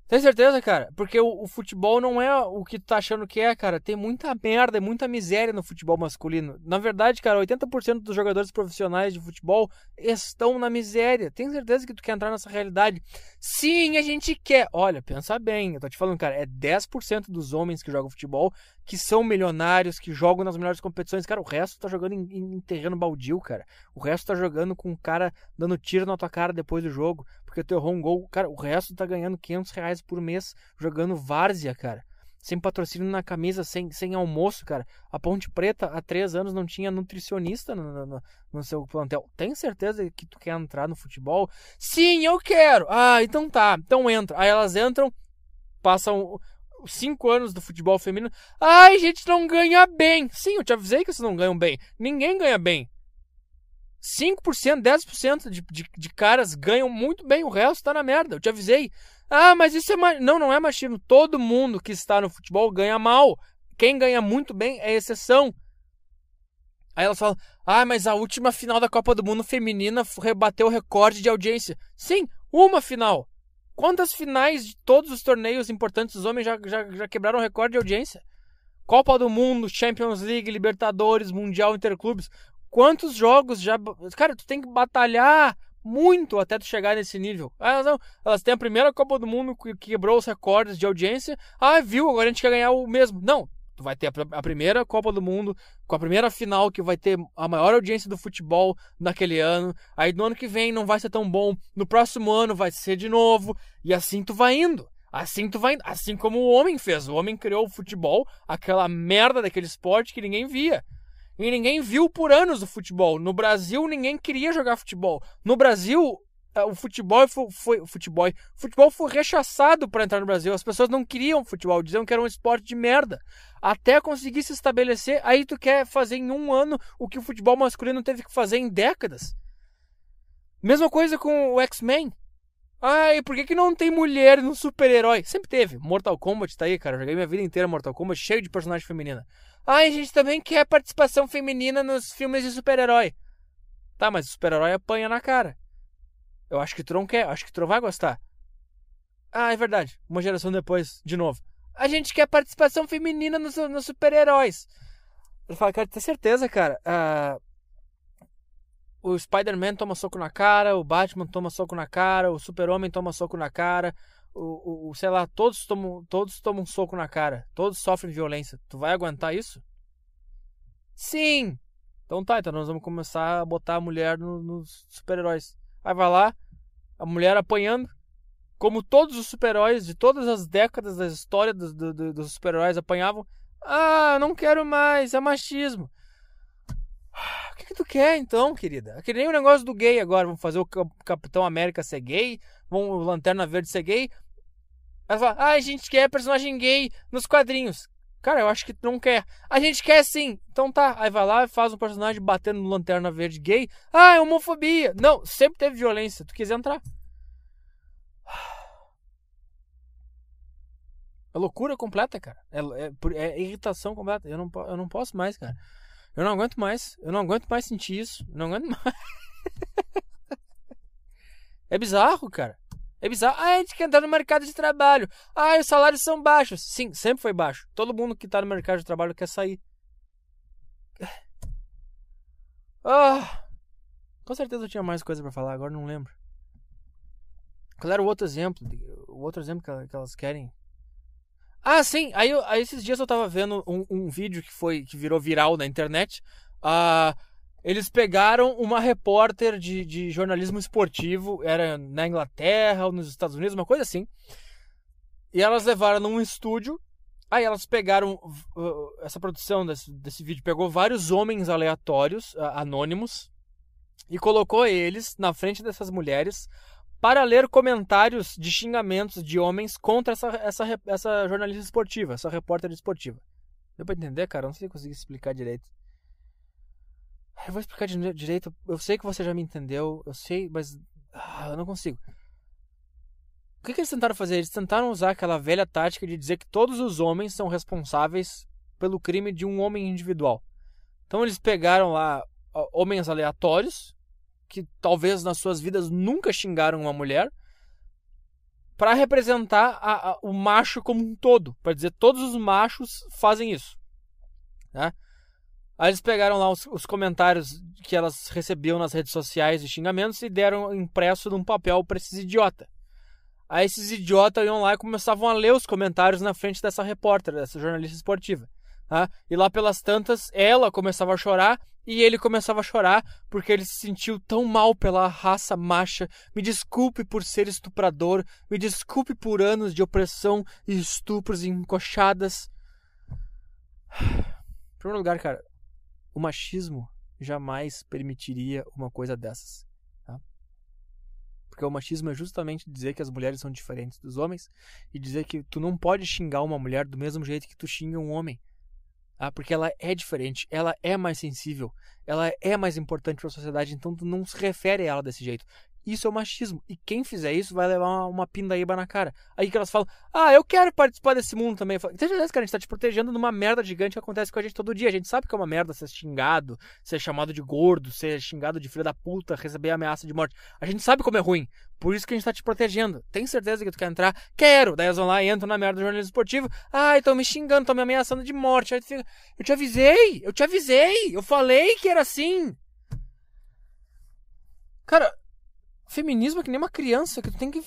Tem certeza, cara? Porque o, o, futebol não é o que tu tá achando que é, cara. Tem muita merda, muita miséria no futebol masculino. Na verdade, cara, 80% dos jogadores profissionais de futebol estão na miséria. Tem certeza que tu quer entrar nessa realidade? Sim, a gente quer. Olha, pensa bem. Eu tô te falando, cara, é 10% dos homens que jogam futebol que são milionários, que jogam nas melhores competições. Cara, o resto tá jogando em, em terreno baldio, cara. O resto tá jogando com um cara dando tiro na tua cara depois do jogo, porque tu errou um gol. Cara, o resto tá ganhando 500 reais por mês jogando várzea, cara. Sem patrocínio na camisa, sem, sem almoço, cara. A Ponte Preta, há três anos, não tinha nutricionista no, no, no seu plantel. Tem certeza que tu quer entrar no futebol? Sim, eu quero! Ah, então tá. Então entra. Aí elas entram, passam cinco anos do futebol feminino. Ai, gente não ganha bem. Sim, eu te avisei que vocês não ganham bem. Ninguém ganha bem. 5%, 10% de, de, de caras ganham muito bem, o resto tá na merda. Eu te avisei. Ah, mas isso é. Ma... Não, não é machismo. Todo mundo que está no futebol ganha mal. Quem ganha muito bem é exceção. Aí elas falam: Ah, mas a última final da Copa do Mundo feminina rebateu o recorde de audiência. Sim, uma final. Quantas finais de todos os torneios importantes dos homens já, já, já quebraram recorde de audiência? Copa do Mundo, Champions League, Libertadores, Mundial Interclubes. Quantos jogos já. Cara, tu tem que batalhar muito até tu chegar nesse nível. Elas, não, elas têm a primeira Copa do Mundo que quebrou os recordes de audiência. Ah, viu, agora a gente quer ganhar o mesmo. Não, tu vai ter a, a primeira Copa do Mundo, com a primeira final que vai ter a maior audiência do futebol naquele ano. Aí no ano que vem não vai ser tão bom, no próximo ano vai ser de novo, e assim tu vai indo. Assim tu vai indo. Assim como o homem fez. O homem criou o futebol, aquela merda daquele esporte que ninguém via. E ninguém viu por anos o futebol. No Brasil, ninguém queria jogar futebol. No Brasil, eh, o futebol foi, futebol, futebol foi rechaçado para entrar no Brasil. As pessoas não queriam futebol, diziam que era um esporte de merda. Até conseguir se estabelecer, aí tu quer fazer em um ano o que o futebol masculino teve que fazer em décadas. Mesma coisa com o X-Men. Ai, por que, que não tem mulher no super-herói? Sempre teve. Mortal Kombat tá aí, cara. Eu joguei minha vida inteira Mortal Kombat cheio de personagem feminina. Ai, a gente também quer participação feminina nos filmes de super-herói. Tá, mas o super-herói apanha na cara. Eu acho que não quer, acho que não vai gostar. Ah, é verdade. Uma geração depois, de novo. A gente quer participação feminina nos, nos super-heróis. Eu falo, cara, tem certeza, cara? Uh, o Spider-Man toma soco na cara, o Batman toma soco na cara, o Super-Homem toma soco na cara, o, o, sei lá, todos tomam, todos tomam soco na cara, todos sofrem violência. Tu vai aguentar isso? Sim! Então tá, então nós vamos começar a botar a mulher nos no super-heróis. Aí vai lá, a mulher apanhando, como todos os super-heróis de todas as décadas da história dos, do, dos super-heróis apanhavam. Ah, não quero mais, é machismo. O que, que tu quer então, querida? É que nem o negócio do gay agora. Vamos fazer o Capitão América ser gay, vamos o Lanterna Verde ser gay. Ela fala, ah, a gente quer personagem gay nos quadrinhos. Cara, eu acho que não quer. A gente quer sim. Então tá. Aí vai lá e faz um personagem batendo no Lanterna Verde gay. Ah, é homofobia. Não, sempre teve violência. Tu quis entrar. É loucura completa, cara. É, é, é irritação completa. Eu não, eu não posso mais, cara. Eu não aguento mais. Eu não aguento mais sentir isso. Eu não aguento mais. é bizarro, cara. É bizarro. Ah, a gente quer entrar no mercado de trabalho. Ah, os salários são baixos. Sim, sempre foi baixo. Todo mundo que tá no mercado de trabalho quer sair. Ah, com certeza eu tinha mais coisa para falar, agora não lembro. Qual era o outro exemplo? O outro exemplo que elas querem ah, sim. Aí, aí, esses dias eu tava vendo um, um, vídeo que foi que virou viral na internet. Uh, eles pegaram uma repórter de, de jornalismo esportivo, era na Inglaterra ou nos Estados Unidos, uma coisa assim. E elas levaram num estúdio. Aí elas pegaram uh, essa produção desse, desse vídeo, pegou vários homens aleatórios, uh, anônimos, e colocou eles na frente dessas mulheres para ler comentários de xingamentos de homens contra essa, essa, essa jornalista esportiva, essa repórter esportiva. Deu pra entender, cara? Não sei se consegui explicar direito. Eu vou explicar direito. Eu sei que você já me entendeu, eu sei, mas Ah, eu não consigo. O que, que eles tentaram fazer? Eles tentaram usar aquela velha tática de dizer que todos os homens são responsáveis pelo crime de um homem individual. Então eles pegaram lá homens aleatórios que talvez nas suas vidas nunca xingaram uma mulher para representar a, a, o macho como um todo, para dizer todos os machos fazem isso. Né? Aí eles pegaram lá os, os, comentários que elas recebiam nas redes sociais de xingamentos e deram impresso num papel para esses idiotas. Aí esses idiotas iam lá e começavam a ler os comentários na frente dessa repórter, dessa jornalista esportiva. Tá? E lá pelas tantas, ela começava a chorar e ele começava a chorar porque ele se sentiu tão mal pela raça macha. Me desculpe por ser estuprador, me desculpe por anos de opressão e estupros e encoxadas. Em primeiro lugar, cara, o machismo jamais permitiria uma coisa dessas. Porque o machismo é justamente dizer que as mulheres são diferentes dos homens e dizer que tu não pode xingar uma mulher do mesmo jeito que tu xinga um homem. Ah, porque ela é diferente, ela é mais sensível, ela é mais importante para a sociedade, então tu não se refere a ela desse jeito. Isso é machismo. E quem fizer isso vai levar uma, uma pindaíba na cara. Aí que elas falam, ah, eu quero participar desse mundo também. Tem certeza, cara, a gente tá te protegendo de uma merda gigante que acontece com a gente todo dia. A gente sabe que é uma merda ser xingado, ser chamado de gordo, ser xingado de filho da puta, receber ameaça de morte. A gente sabe como é ruim. Por isso que a gente tá te protegendo. Tem certeza que tu quer entrar? Quero! Daí elas vão lá e entram na merda do jornalismo esportivo. Ai, estão me xingando, estão me ameaçando de morte. Aí tu fica, eu te avisei! Eu te avisei! Eu falei que era assim! Cara, Feminismo é que nem uma criança, que tu tem que.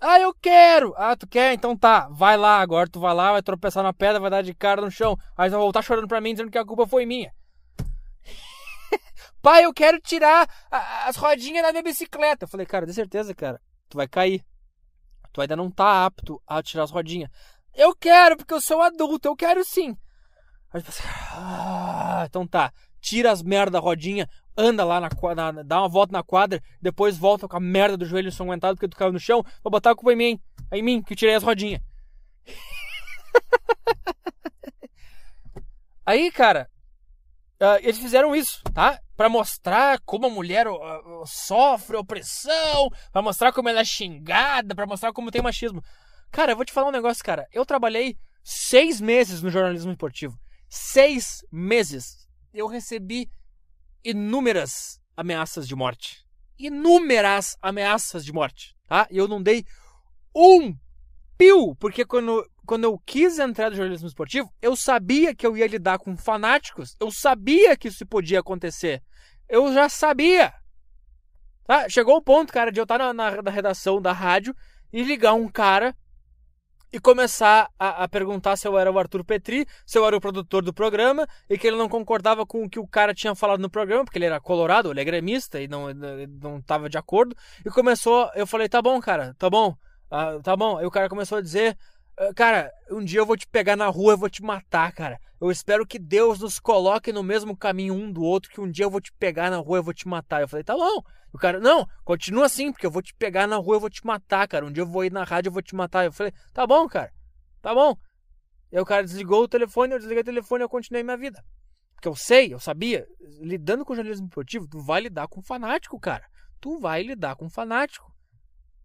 Ah, eu quero! Ah, tu quer? Então tá, vai lá agora, tu vai lá, vai tropeçar na pedra, vai dar de cara no chão, aí vai voltar chorando pra mim dizendo que a culpa foi minha. Pai, eu quero tirar as rodinhas da minha bicicleta. Eu falei, cara, de certeza, cara, tu vai cair. Tu ainda não tá apto a tirar as rodinhas. Eu quero, porque eu sou adulto, eu quero sim. Aí eu pensei, ah, então tá, tira as merda da rodinha, anda lá na quadra, dá uma volta na quadra, depois volta com a merda do joelho ensanguentado porque tu caiu no chão, vou botar a culpa em mim, é em mim que eu tirei as rodinhas. Aí, cara, uh, eles fizeram isso, tá? Para mostrar como a mulher uh, sofre opressão, para mostrar como ela é xingada, para mostrar como tem machismo. Cara, eu vou te falar um negócio, cara. Eu trabalhei seis meses no jornalismo esportivo. Seis meses. Eu recebi inúmeras ameaças de morte. Inúmeras ameaças de morte, tá? E eu não dei um pio, porque quando, quando eu quis entrar no jornalismo esportivo, eu sabia que eu ia lidar com fanáticos, eu sabia que isso podia acontecer. Eu já sabia. Tá? Chegou o ponto, cara, de eu estar na, na, na redação da rádio e ligar um cara e começar a, a, perguntar se eu era o Arthur Petri, se eu era o produtor do programa e que ele não concordava com o que o cara tinha falado no programa, porque ele era colorado, ele é gremista e não não estava de acordo. E começou, eu falei, tá bom, cara, tá bom, ah, tá bom. Aí o cara começou a dizer, cara, um dia eu vou te pegar na rua, eu vou te matar, cara. Eu espero que Deus nos coloque no mesmo caminho um do outro, que um dia eu vou te pegar na rua, eu vou te matar. Eu falei, tá bom. O cara, não, continua assim, porque eu vou te pegar na rua, eu vou te matar, cara. Um dia eu vou ir na rádio, eu vou te matar. Eu falei, tá bom, cara, tá bom. E aí o cara desligou o telefone, eu desliguei o telefone e eu continuei minha vida. Porque eu sei, eu sabia, lidando com jornalismo esportivo, tu vai lidar com fanático, cara. Tu vai lidar com fanático.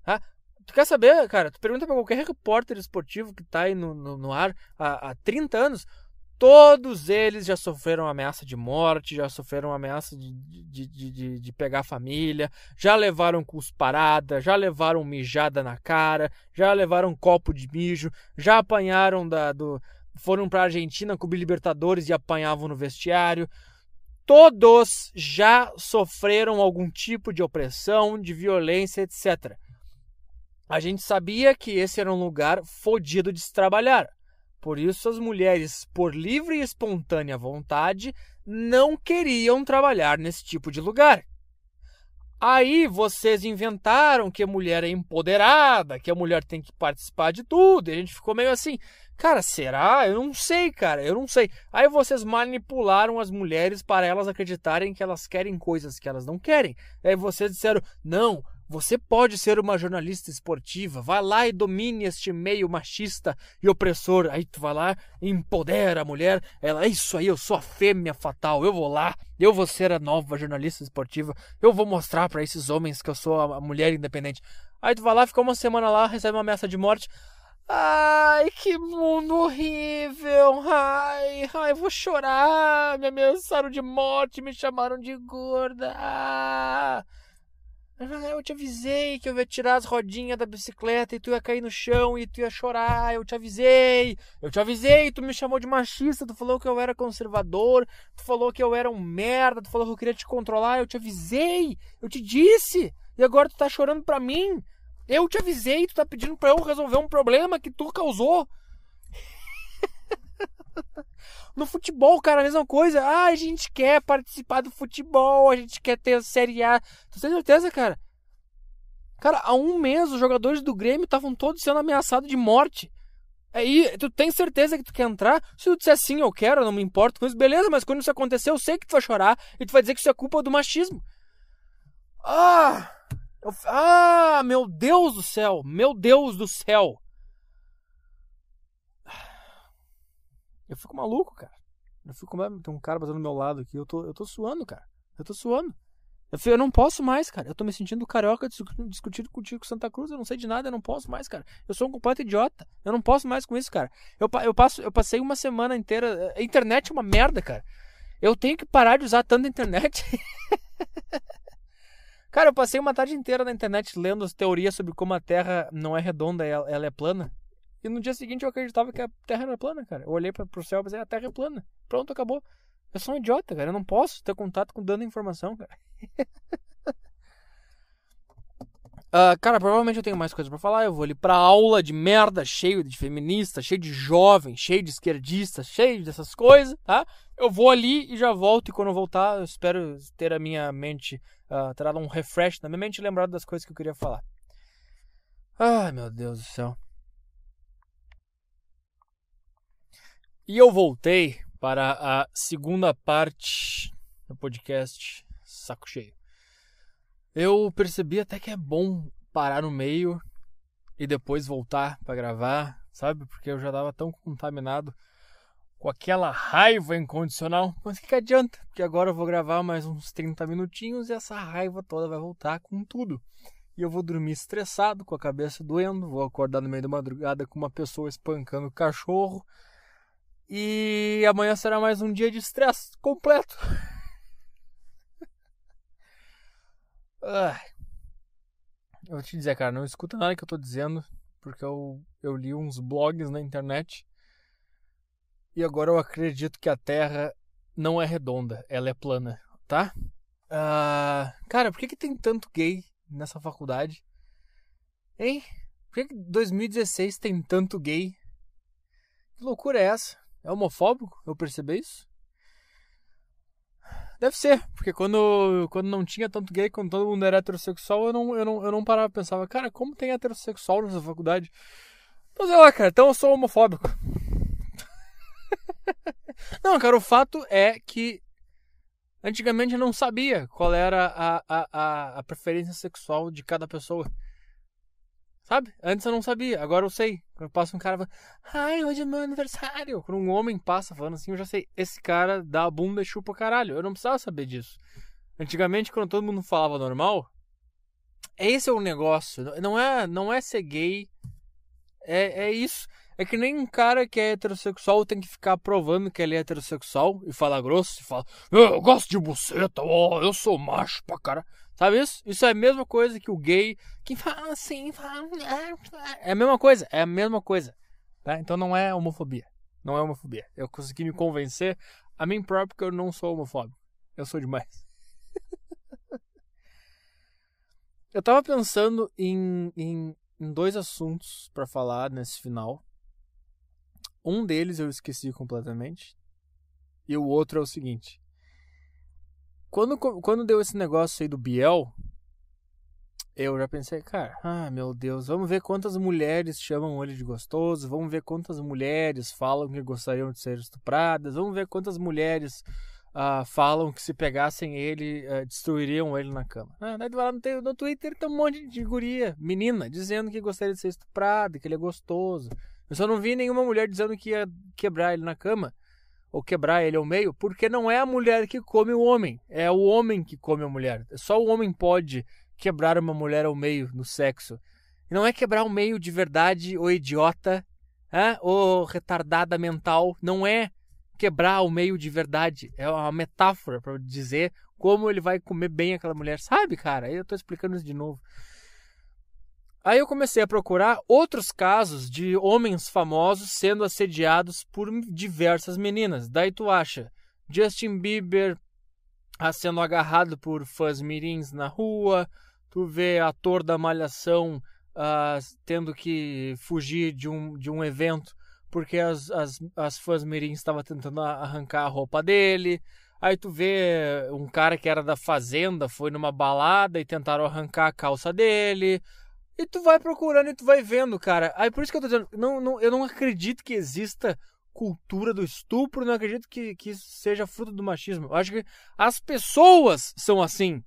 Tá? Tu quer saber, cara? Tu pergunta pra qualquer repórter esportivo que tá aí no, no, no ar há, há 30 anos. Todos eles já sofreram ameaça de morte, já sofreram ameaça de, de, de, de, pegar a família, já levaram cusparada, já levaram mijada na cara, já levaram copo de mijo, já apanharam da, do. Foram pra Argentina o Libertadores e apanhavam no vestiário. Todos já sofreram algum tipo de opressão, de violência, etc. A gente sabia que esse era um lugar fodido de se trabalhar. Por isso, as mulheres, por livre e espontânea vontade, não queriam trabalhar nesse tipo de lugar. Aí vocês inventaram que a mulher é empoderada, que a mulher tem que participar de tudo. E a gente ficou meio assim, cara, será? Eu não sei, cara, eu não sei. Aí vocês manipularam as mulheres para elas acreditarem que elas querem coisas que elas não querem. Aí vocês disseram, não, Você pode ser uma jornalista esportiva. Vai lá e domine este meio machista e opressor. Aí tu vai lá empodera a mulher. Ela, é isso aí, eu sou a fêmea fatal. Eu vou lá, eu vou ser a nova jornalista esportiva. Eu vou mostrar para esses homens que eu sou a mulher independente. Aí tu vai lá, fica uma semana lá, recebe uma ameaça de morte. Ai, que mundo horrível! Ai, ai, eu vou chorar! Me ameaçaram de morte, me chamaram de gorda! Ah, eu te avisei que eu ia tirar as rodinhas da bicicleta e tu ia cair no chão e tu ia chorar. Eu te avisei, eu te avisei. Tu me chamou de machista, tu falou que eu era conservador, tu falou que eu era um merda, tu falou que eu queria te controlar. Eu te avisei, eu te disse. E agora tu tá chorando pra mim. Eu te avisei, tu tá pedindo pra eu resolver um problema que tu causou. no futebol, cara, a mesma coisa. Ah, a gente quer participar do futebol, a gente quer ter a Série A. Tu tem certeza, cara? Cara, há um mês os jogadores do Grêmio estavam todos sendo ameaçados de morte. Aí, tu tem certeza que tu quer entrar? Se tu disser sim, eu quero, eu não me importo com isso, beleza, mas quando isso acontecer, eu sei que tu vai chorar e tu vai dizer que isso é culpa do machismo. Ah! Eu, ah, meu Deus do céu! Meu Deus do céu! Eu fico maluco, cara. Eu fico. Tem um cara passando do meu lado aqui. Eu tô, eu tô suando, cara. Eu tô suando. Eu, fico, eu não posso mais, cara. Eu tô me sentindo carioca discutindo contigo com Santa Cruz. Eu não sei de nada, eu não posso mais, cara. Eu sou um completo idiota. Eu não posso mais com isso, cara. Eu, eu, passo, eu passei uma semana inteira. A internet é uma merda, cara. Eu tenho que parar de usar tanta internet. Cara, eu passei uma tarde inteira na internet lendo as teorias sobre como a Terra não é redonda, ela, ela é plana. E no dia seguinte eu acreditava que a Terra era plana, cara. Eu olhei para pro céu e pensei, a Terra é plana. Pronto, acabou. Eu sou um idiota, cara. Eu não posso ter contato com dando informação, cara. Uh, cara, provavelmente eu tenho mais coisas para falar. Eu vou ali pra aula de merda, cheio de feminista, cheio de jovem, cheio de esquerdista, cheio dessas coisas, tá? Eu vou ali e já volto. E quando eu voltar, eu espero ter a minha mente, uh, ter um refresh na minha mente e lembrar das coisas que eu queria falar. Ai, meu Deus do céu. E eu voltei para a segunda parte do podcast Saco Cheio. Eu percebi até que é bom parar no meio e depois voltar para gravar, sabe? Porque eu já estava tão contaminado com aquela raiva incondicional. Mas o que, que adianta? Porque agora eu vou gravar mais uns 30 minutinhos e essa raiva toda vai voltar com tudo. E eu vou dormir estressado, com a cabeça doendo, vou acordar no meio da madrugada com uma pessoa espancando o cachorro. E amanhã será mais um dia de estresse completo. Eu vou te dizer, cara, não escuta nada que eu tô dizendo, porque eu, eu li uns blogs na internet e agora eu acredito que a Terra não é redonda, ela é plana, tá? Uh, cara, por que, que tem tanto gay nessa faculdade? Hein? Por que, que 2016 tem tanto gay? Que loucura é essa? É homofóbico? Eu percebi isso? Deve ser, porque quando, quando não tinha tanto gay, quando todo mundo era heterossexual, eu não, eu não, eu não parava e pensava, cara, como tem heterossexual nessa faculdade? Então, lá, cara, então eu sou homofóbico. não, cara, o fato é que antigamente eu não sabia qual era a, a, a, a preferência sexual de cada pessoa. Sabe? Antes eu não sabia, agora eu sei. Quando passa um cara falando, ai, hoje é meu aniversário. Quando um homem passa falando assim, eu já sei, esse cara dá a bunda e chupa caralho. Eu não precisava saber disso. Antigamente, quando todo mundo falava normal, esse é o negócio. Não é, não é ser gay. É, é isso. É que nem um cara que é heterossexual tem que ficar provando que ele é heterossexual e falar grosso e falar, eu gosto de buceta, eu sou macho pra cara. Sabe isso? Isso é a mesma coisa que o gay que fala assim, fala... é a mesma coisa, é a mesma coisa. Tá? Então não é homofobia. Não é homofobia. Eu consegui me convencer a mim próprio que eu não sou homofóbico. Eu sou demais. eu tava pensando em, em, em dois assuntos para falar nesse final. Um deles eu esqueci completamente. E o outro é o seguinte. Quando, quando deu esse negócio aí do Biel, eu já pensei, cara, ah, meu Deus, vamos ver quantas mulheres chamam ele de gostoso, vamos ver quantas mulheres falam que gostariam de ser estupradas, vamos ver quantas mulheres uh, falam que se pegassem ele, uh, destruiriam ele na cama. Ah, daí lá no, no Twitter tem um monte de guria, menina, dizendo que gostaria de ser estuprado, que ele é gostoso. Eu só não vi nenhuma mulher dizendo que ia quebrar ele na cama ou quebrar ele ao meio, porque não é a mulher que come o homem, é o homem que come a mulher. Só o homem pode quebrar uma mulher ao meio no sexo. E não é quebrar o meio de verdade, ou idiota, é? ou retardada mental. Não é quebrar o meio de verdade. É uma metáfora para dizer como ele vai comer bem aquela mulher. Sabe, cara? Eu tô explicando isso de novo. Aí eu comecei a procurar outros casos de homens famosos sendo assediados por diversas meninas. Daí tu acha Justin Bieber ah, sendo agarrado por fãs mirins na rua, tu vê ator da Malhação uh, tendo que fugir de um, de um evento porque as, as, as fãs mirins estavam tentando arrancar a roupa dele. Aí tu vê um cara que era da fazenda, foi numa balada e tentaram arrancar a calça dele. E tu vai procurando e tu vai vendo, cara. Aí por isso que eu tô dizendo, não, não, eu não acredito que exista cultura do estupro, não acredito que, que isso seja fruto do machismo. Eu acho que as pessoas são assim.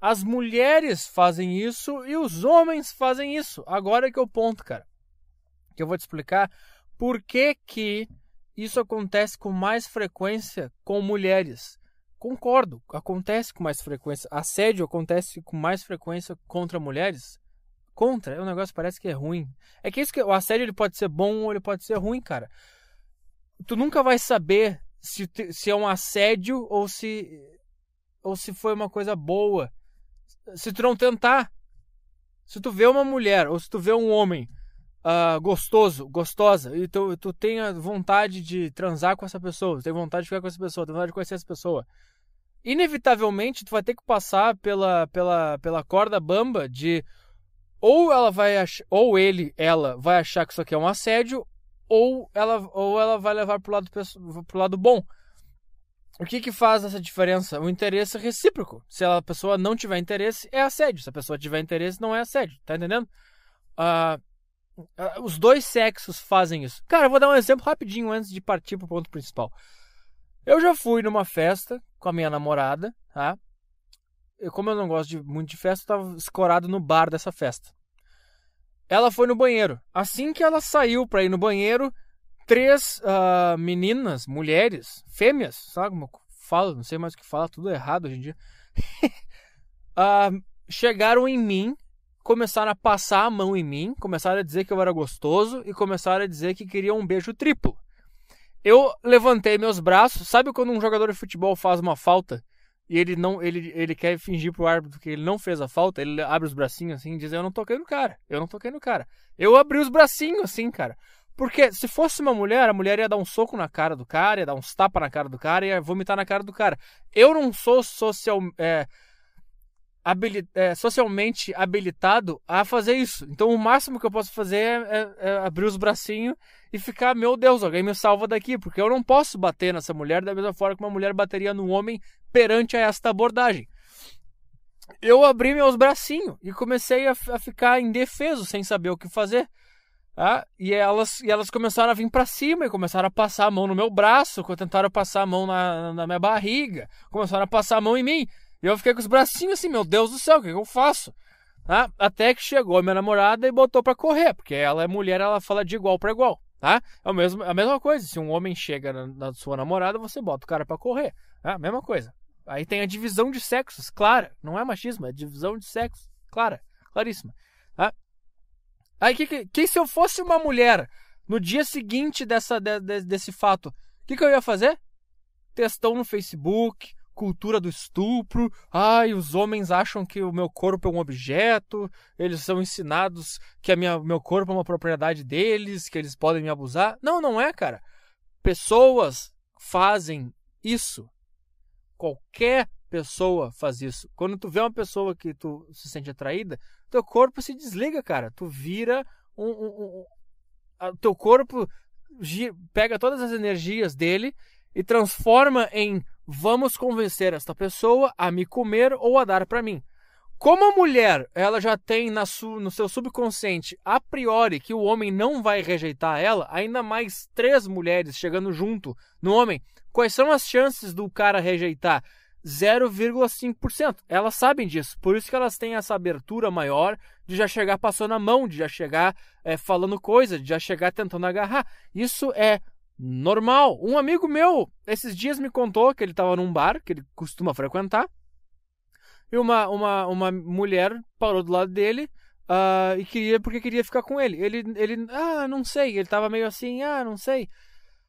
As mulheres fazem isso e os homens fazem isso. Agora é que é o ponto, cara. Que eu vou te explicar por que, que isso acontece com mais frequência com mulheres. Concordo, acontece com mais frequência. Assédio acontece com mais frequência contra mulheres contra, um negócio parece que é ruim. É que isso que o assédio ele pode ser bom ou ele pode ser ruim, cara. Tu nunca vai saber se, se é um assédio ou se ou se foi uma coisa boa. Se tu não tentar. Se tu vê uma mulher ou se tu vê um homem uh, gostoso, gostosa, e tu, tu tenha vontade de transar com essa pessoa, tem vontade de ficar com essa pessoa, tem vontade de conhecer essa pessoa, inevitavelmente tu vai ter que passar pela, pela, pela corda bamba de ou ela vai ach... ou ele, ela vai achar que isso aqui é um assédio, ou ela, ou ela vai levar pro lado, pro lado bom. O que que faz essa diferença? O interesse recíproco. Se a pessoa não tiver interesse, é assédio. Se a pessoa tiver interesse, não é assédio. Tá entendendo? Uh, uh, os dois sexos fazem isso. Cara, eu vou dar um exemplo rapidinho antes de partir pro ponto principal. Eu já fui numa festa com a minha namorada, tá? Eu, como eu não gosto de, muito de festa, eu tava escorado no bar dessa festa. Ela foi no banheiro. Assim que ela saiu para ir no banheiro, três uh, meninas, mulheres, fêmeas, sabe como eu falo? Não sei mais o que fala, tudo errado hoje em dia. uh, chegaram em mim, começaram a passar a mão em mim, começaram a dizer que eu era gostoso e começaram a dizer que queriam um beijo triplo. Eu levantei meus braços, sabe quando um jogador de futebol faz uma falta e ele não ele, ele quer fingir pro árbitro que ele não fez a falta, ele abre os bracinhos assim e diz: Eu não toquei no cara, eu não toquei no cara. Eu abri os bracinhos assim, cara. Porque se fosse uma mulher, a mulher ia dar um soco na cara do cara, ia dar uns tapas na cara do cara, ia vomitar na cara do cara. Eu não sou social, é, habilit, é, socialmente habilitado a fazer isso. Então o máximo que eu posso fazer é, é, é, abrir os bracinhos e ficar, meu Deus, alguém me salva daqui, porque eu não posso bater nessa mulher da mesma forma que uma mulher bateria no homem perante a esta abordagem. Eu abri meus bracinhos e comecei a, a ficar indefeso, sem saber o que fazer. Ah, e, elas, e elas começaram a vir para cima e começaram a passar a mão no meu braço, tentaram passar a mão na, na minha barriga, começaram a passar a mão em mim. E eu fiquei com os bracinhos assim, meu Deus do céu, o que, que eu faço? Tá? Até que chegou a minha namorada e botou para correr, porque ela é mulher, ela fala de igual para igual, tá? É o mesmo, a mesma coisa, se um homem chega na, na sua namorada, você bota o cara para correr, tá? Mesma coisa. Aí tem a divisão de sexos, clara, não é machismo, é divisão de sexos, clara, claríssima, tá? Aí que, que, que se eu fosse uma mulher no dia seguinte dessa, de, de, desse fato, o que, que eu ia fazer? Testão no Facebook, cultura do estupro. Ai, os homens acham que o meu corpo é um objeto. Eles são ensinados que a minha, meu corpo é uma propriedade deles, que eles podem me abusar. Não, não é, cara. Pessoas fazem isso. Qualquer pessoa faz isso. Quando tu vê uma pessoa que tu se sente atraída, teu corpo se desliga, cara. Tu vira um, um, um teu corpo pega todas as energias dele e transforma em vamos convencer esta pessoa a me comer ou a dar para mim. Como a mulher, ela já tem no seu subconsciente a priori que o homem não vai rejeitar ela, ainda mais três mulheres chegando junto no homem, quais são as chances do cara rejeitar? 0,5%. Elas sabem disso, por isso que elas têm essa abertura maior de já chegar passando a mão, de já chegar é, falando coisa, de já chegar tentando agarrar. Isso é normal. Um amigo meu, esses dias me contou que ele estava num bar que ele costuma frequentar e uma, uma, uma mulher parou do lado dele uh, e queria porque queria ficar com ele. Ele, ele, ah, não sei. Ele tava meio assim, ah, não sei.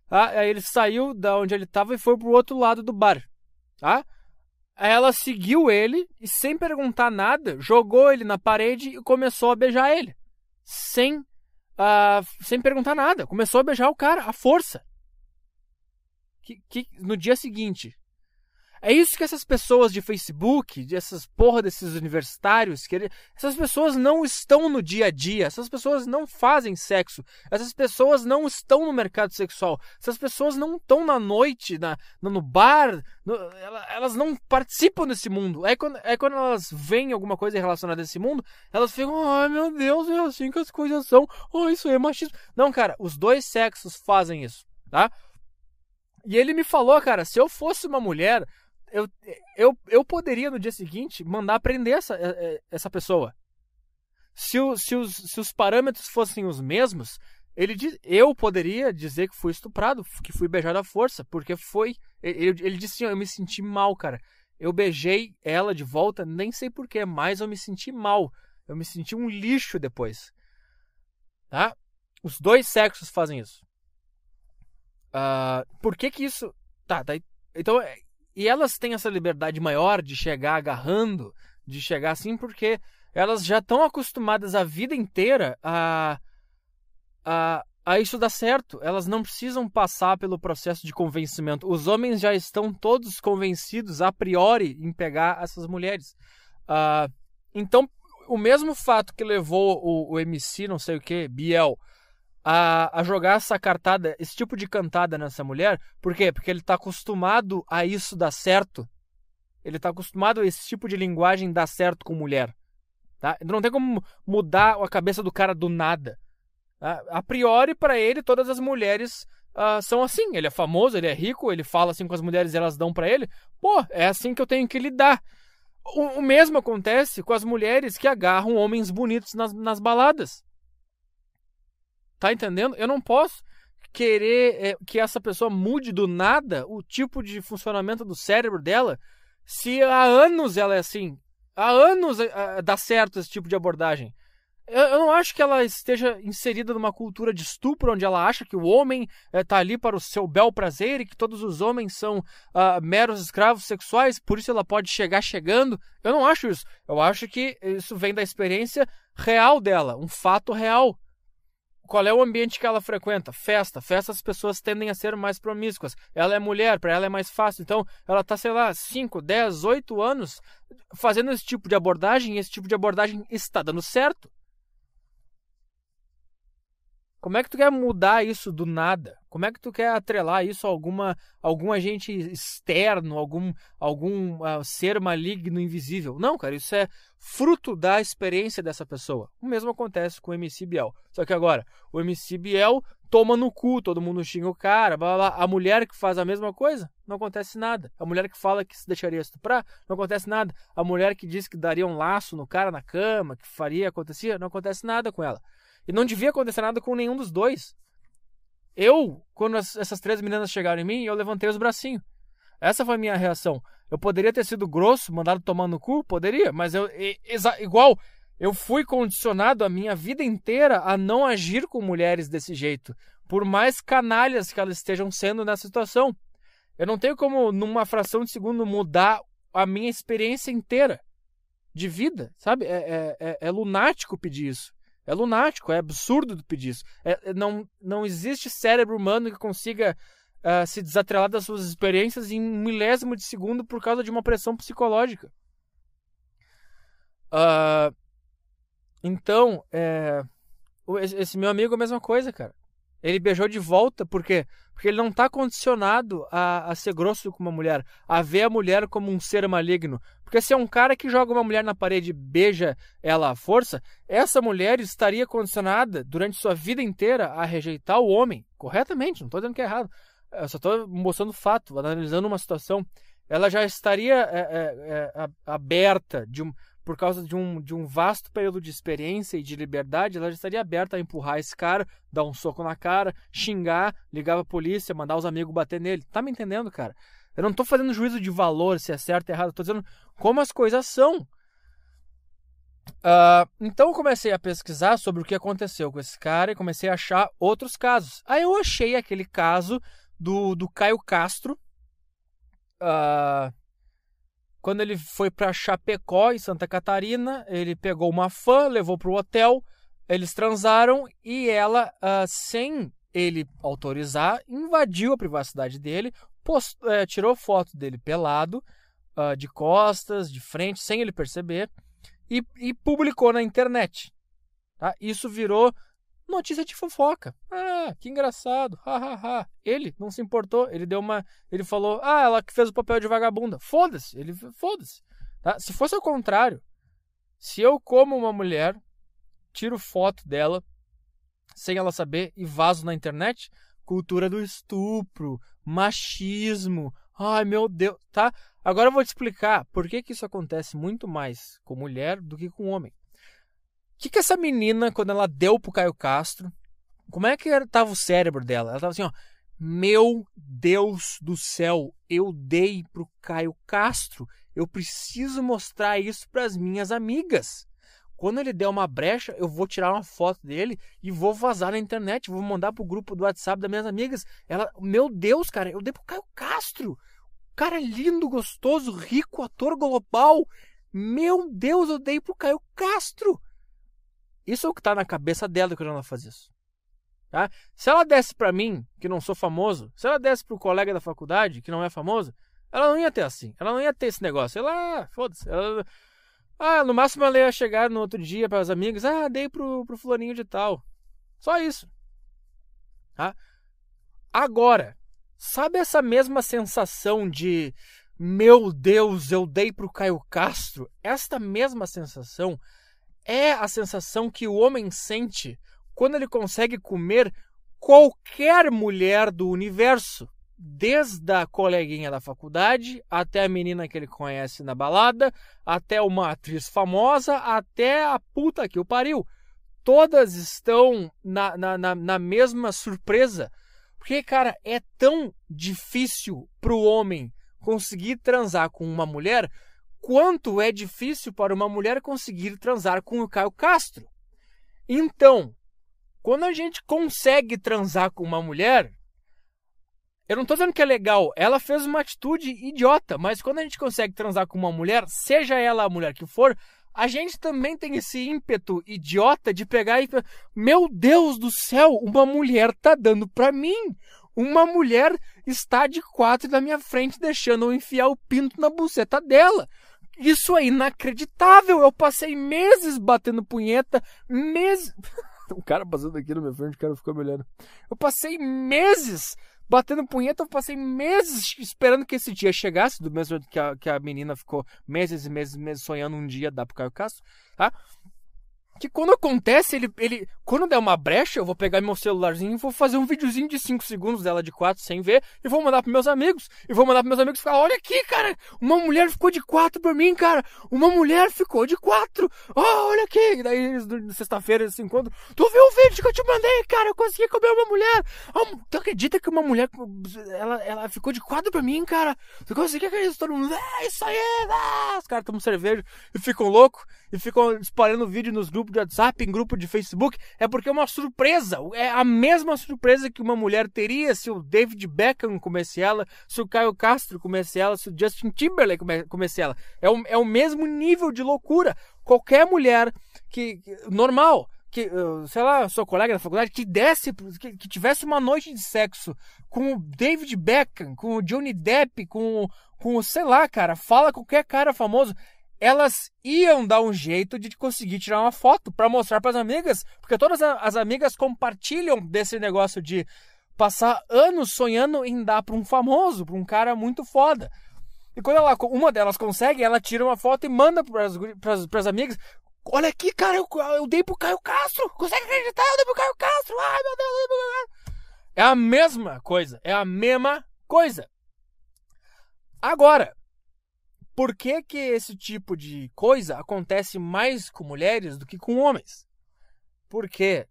Ah, aí ele saiu da onde ele tava e foi pro outro lado do bar. Tá? Aí ela seguiu ele e, sem perguntar nada, jogou ele na parede e começou a beijar ele. Sem, uh, sem perguntar nada. Começou a beijar o cara, à força. Que, que, no dia seguinte, é isso que essas pessoas de Facebook, essas porra desses universitários, que essas pessoas não estão no dia a dia, essas pessoas não fazem sexo, essas pessoas não estão no mercado sexual, essas pessoas não estão na noite, na, no bar, no, elas não participam desse mundo. É quando, é quando elas veem alguma coisa relacionada a esse mundo, elas ficam, ai meu Deus, é assim que as coisas são, oh, isso é machismo. Não, cara, os dois sexos fazem isso, tá? E ele me falou, cara, se eu fosse uma mulher, eu, eu, eu poderia no dia seguinte mandar prender essa, é, é, essa pessoa. Se, o, se, os, se os parâmetros fossem os mesmos, ele eu poderia dizer que fui estuprado, que fui beijado à força, porque foi. Ele, ele disse assim: eu me senti mal, cara. Eu beijei ela de volta, nem sei porquê, mas eu me senti mal. Eu me senti um lixo depois. Tá? Os dois sexos fazem isso. Uh, por que que isso. Tá, tá. Então, e elas têm essa liberdade maior de chegar agarrando, de chegar assim, porque elas já estão acostumadas a vida inteira a, a, a isso dar certo. Elas não precisam passar pelo processo de convencimento. Os homens já estão todos convencidos a priori em pegar essas mulheres. Uh, então, o mesmo fato que levou o, o MC, não sei o que, Biel, a, a jogar essa cartada, esse tipo de cantada nessa mulher. Por quê? Porque ele está acostumado a isso dar certo. Ele está acostumado a esse tipo de linguagem dar certo com mulher. Tá? Não tem como mudar a cabeça do cara do nada. Tá? A priori, para ele, todas as mulheres uh, são assim. Ele é famoso, ele é rico, ele fala assim com as mulheres e elas dão para ele. Pô, é assim que eu tenho que lidar. O, o mesmo acontece com as mulheres que agarram homens bonitos nas, nas baladas. Tá entendendo? Eu não posso querer é, que essa pessoa mude do nada o tipo de funcionamento do cérebro dela se há anos ela é assim. Há anos é, dá certo esse tipo de abordagem. Eu, eu, não acho que ela esteja inserida numa cultura de estupro onde ela acha que o homem está é, ali para o seu bel prazer e que todos os homens são uh, meros escravos sexuais, por isso ela pode chegar chegando. Eu não acho isso. Eu acho que isso vem da experiência real dela, um fato real. Qual é o ambiente que ela frequenta? Festa. Festa as pessoas tendem a ser mais promíscuas. Ela é mulher, para ela é mais fácil. Então, ela está, sei lá, 5, 10, 8 anos fazendo esse tipo de abordagem e esse tipo de abordagem está dando certo. Como é que tu quer mudar isso do nada? Como é que tu quer atrelar isso a alguma, algum agente externo, algum, algum uh, ser maligno invisível? Não, cara, isso é fruto da experiência dessa pessoa. O mesmo acontece com o MC Biel. Só que agora, o MC Biel toma no cu, todo mundo xinga o cara, blá, blá, blá. A mulher que faz a mesma coisa, não acontece nada. A mulher que fala que se deixaria estuprar, não acontece nada. A mulher que diz que daria um laço no cara na cama, que faria, acontecia, não acontece nada com ela. E não devia acontecer nada com nenhum dos dois. Eu, quando as, essas três meninas chegaram em mim, eu levantei os bracinhos. Essa foi a minha reação. Eu poderia ter sido grosso, mandado tomar no cu? Poderia, mas eu. igual, eu fui condicionado a minha vida inteira a não agir com mulheres desse jeito. Por mais canalhas que elas estejam sendo nessa situação. Eu não tenho como, numa fração de segundo, mudar a minha experiência inteira de vida, sabe? É, é, é, é lunático pedir isso. É lunático, é absurdo pedir isso. É, é, não, não existe cérebro humano que consiga uh, se desatrelar das suas experiências em um milésimo de segundo por causa de uma pressão psicológica. Uh, então, é, esse meu amigo é a mesma coisa, cara. Ele beijou de volta, por quê? Porque ele não está condicionado a, a ser grosso com uma mulher, a ver a mulher como um ser maligno. Porque se é um cara que joga uma mulher na parede e beija ela à força, essa mulher estaria condicionada durante sua vida inteira a rejeitar o homem. Corretamente, não estou dizendo que é errado. Eu só estou mostrando fato, analisando uma situação. Ela já estaria é, é, é, aberta de um, por causa de um, de um vasto período de experiência e de liberdade, ela já estaria aberta a empurrar esse cara, dar um soco na cara, xingar, ligar pra polícia, mandar os amigos bater nele. Tá me entendendo, cara? Eu não tô fazendo juízo de valor, se é certo ou errado, eu tô dizendo como as coisas são. Uh, então eu comecei a pesquisar sobre o que aconteceu com esse cara e comecei a achar outros casos. Aí eu achei aquele caso do, do Caio Castro. Uh, quando ele foi para Chapecó, em Santa Catarina, ele pegou uma fã, levou para o hotel, eles transaram e ela, uh, sem ele autorizar, invadiu a privacidade dele, post, uh, tirou foto dele pelado, uh, de costas, de frente, sem ele perceber, e, e publicou na internet. Tá? Isso virou notícia de fofoca. Ah, que engraçado. Ha, ha, ha. Ele não se importou. Ele deu uma. Ele falou: Ah, ela que fez o papel de vagabunda. Foda-se. Ele foda-se. Tá? Se fosse ao contrário, se eu como uma mulher, tiro foto dela sem ela saber e vazo na internet, cultura do estupro, machismo. Ai, meu Deus, tá? Agora eu vou te explicar por que, que isso acontece muito mais com mulher do que com homem que, que essa menina, quando ela deu pro Caio Castro, como é que tava o cérebro dela? Ela tava assim, ó. Meu Deus do céu, eu dei pro Caio Castro. Eu preciso mostrar isso para as minhas amigas. Quando ele der uma brecha, eu vou tirar uma foto dele e vou vazar na internet, vou mandar pro grupo do WhatsApp das minhas amigas. Ela, meu Deus, cara, eu dei pro Caio Castro. Cara lindo, gostoso, rico, ator global. Meu Deus, eu dei pro Caio Castro. Isso é o que está na cabeça dela quando ela faz isso. Tá? Se ela desse para mim, que não sou famoso, se ela desse para o colega da faculdade, que não é famoso, ela não ia ter assim. Ela não ia ter esse negócio. Ela, foda-se. Ela, ah, no máximo ela ia chegar no outro dia para as amigas, ah, dei pro, pro fulaninho de tal. Só isso. Tá? Agora, sabe essa mesma sensação de meu Deus, eu dei pro Caio Castro? Esta mesma sensação é a sensação que o homem sente quando ele consegue comer qualquer mulher do universo, desde a coleguinha da faculdade até a menina que ele conhece na balada, até uma atriz famosa, até a puta que o pariu. Todas estão na, na, na, na mesma surpresa. Porque, cara, é tão difícil para o homem conseguir transar com uma mulher quanto é difícil para uma mulher conseguir transar com o Caio Castro. Então, quando a gente consegue transar com uma mulher, eu não estou dizendo que é legal, ela fez uma atitude idiota, mas quando a gente consegue transar com uma mulher, seja ela a mulher que for, a gente também tem esse ímpeto idiota de pegar e meu Deus do céu, uma mulher tá dando para mim. Uma mulher está de quatro na minha frente deixando eu enfiar o pinto na buceta dela. Isso é inacreditável. Eu passei meses batendo punheta, meses. um cara passando aqui na minha frente, o cara ficou me olhando. Eu passei meses batendo punheta, eu passei meses esperando que esse dia chegasse, do mesmo jeito que a, que a menina ficou meses e meses, meses sonhando um dia dar pro Caio Castro, tá? Que quando acontece, ele, ele. Quando der uma brecha, eu vou pegar meu celularzinho e vou fazer um videozinho de 5 segundos dela de 4 sem ver. E vou mandar pros meus amigos. E vou mandar pros meus amigos falar: olha aqui, cara! Uma mulher ficou de 4 pra mim, cara! Uma mulher ficou de 4! Oh, olha aqui! E daí, sexta-feira, eles se encontram. Tu viu o vídeo que eu te mandei, cara? Eu consegui comer uma mulher! Oh, tu acredita que uma mulher. Ela, ela ficou de 4 pra mim, cara? Tu conseguiu acreditar? Todo mundo. É isso aí! Ah! Os caras tomam cerveja e ficam loucos. E ficam espalhando vídeo nos grupos de WhatsApp, em grupo de Facebook, é porque é uma surpresa. É a mesma surpresa que uma mulher teria se o David Beckham comesse ela, se o Caio Castro comesse ela, se o Justin Timberlake comesse ela. É o, é o mesmo nível de loucura. Qualquer mulher que. normal que, sei lá, sua colega da faculdade, que desse, que, que, tivesse uma noite de sexo com o David Beckham, com o Johnny Depp, com, com sei lá, cara, fala qualquer cara famoso, elas iam dar um jeito de conseguir tirar uma foto para mostrar para as amigas, porque todas as amigas compartilham desse negócio de passar anos sonhando em dar para um famoso, para um cara muito foda. E quando ela, uma delas consegue, ela tira uma foto e manda para as amigas. Olha aqui, cara, eu, eu dei pro Caio Castro. Consegue acreditar? Eu dei pro Caio Castro. Ai, meu Deus, eu dei pro Caio Castro. É a mesma coisa. É a mesma coisa. Agora, por que, que esse tipo de coisa acontece mais com mulheres do que com homens? Porque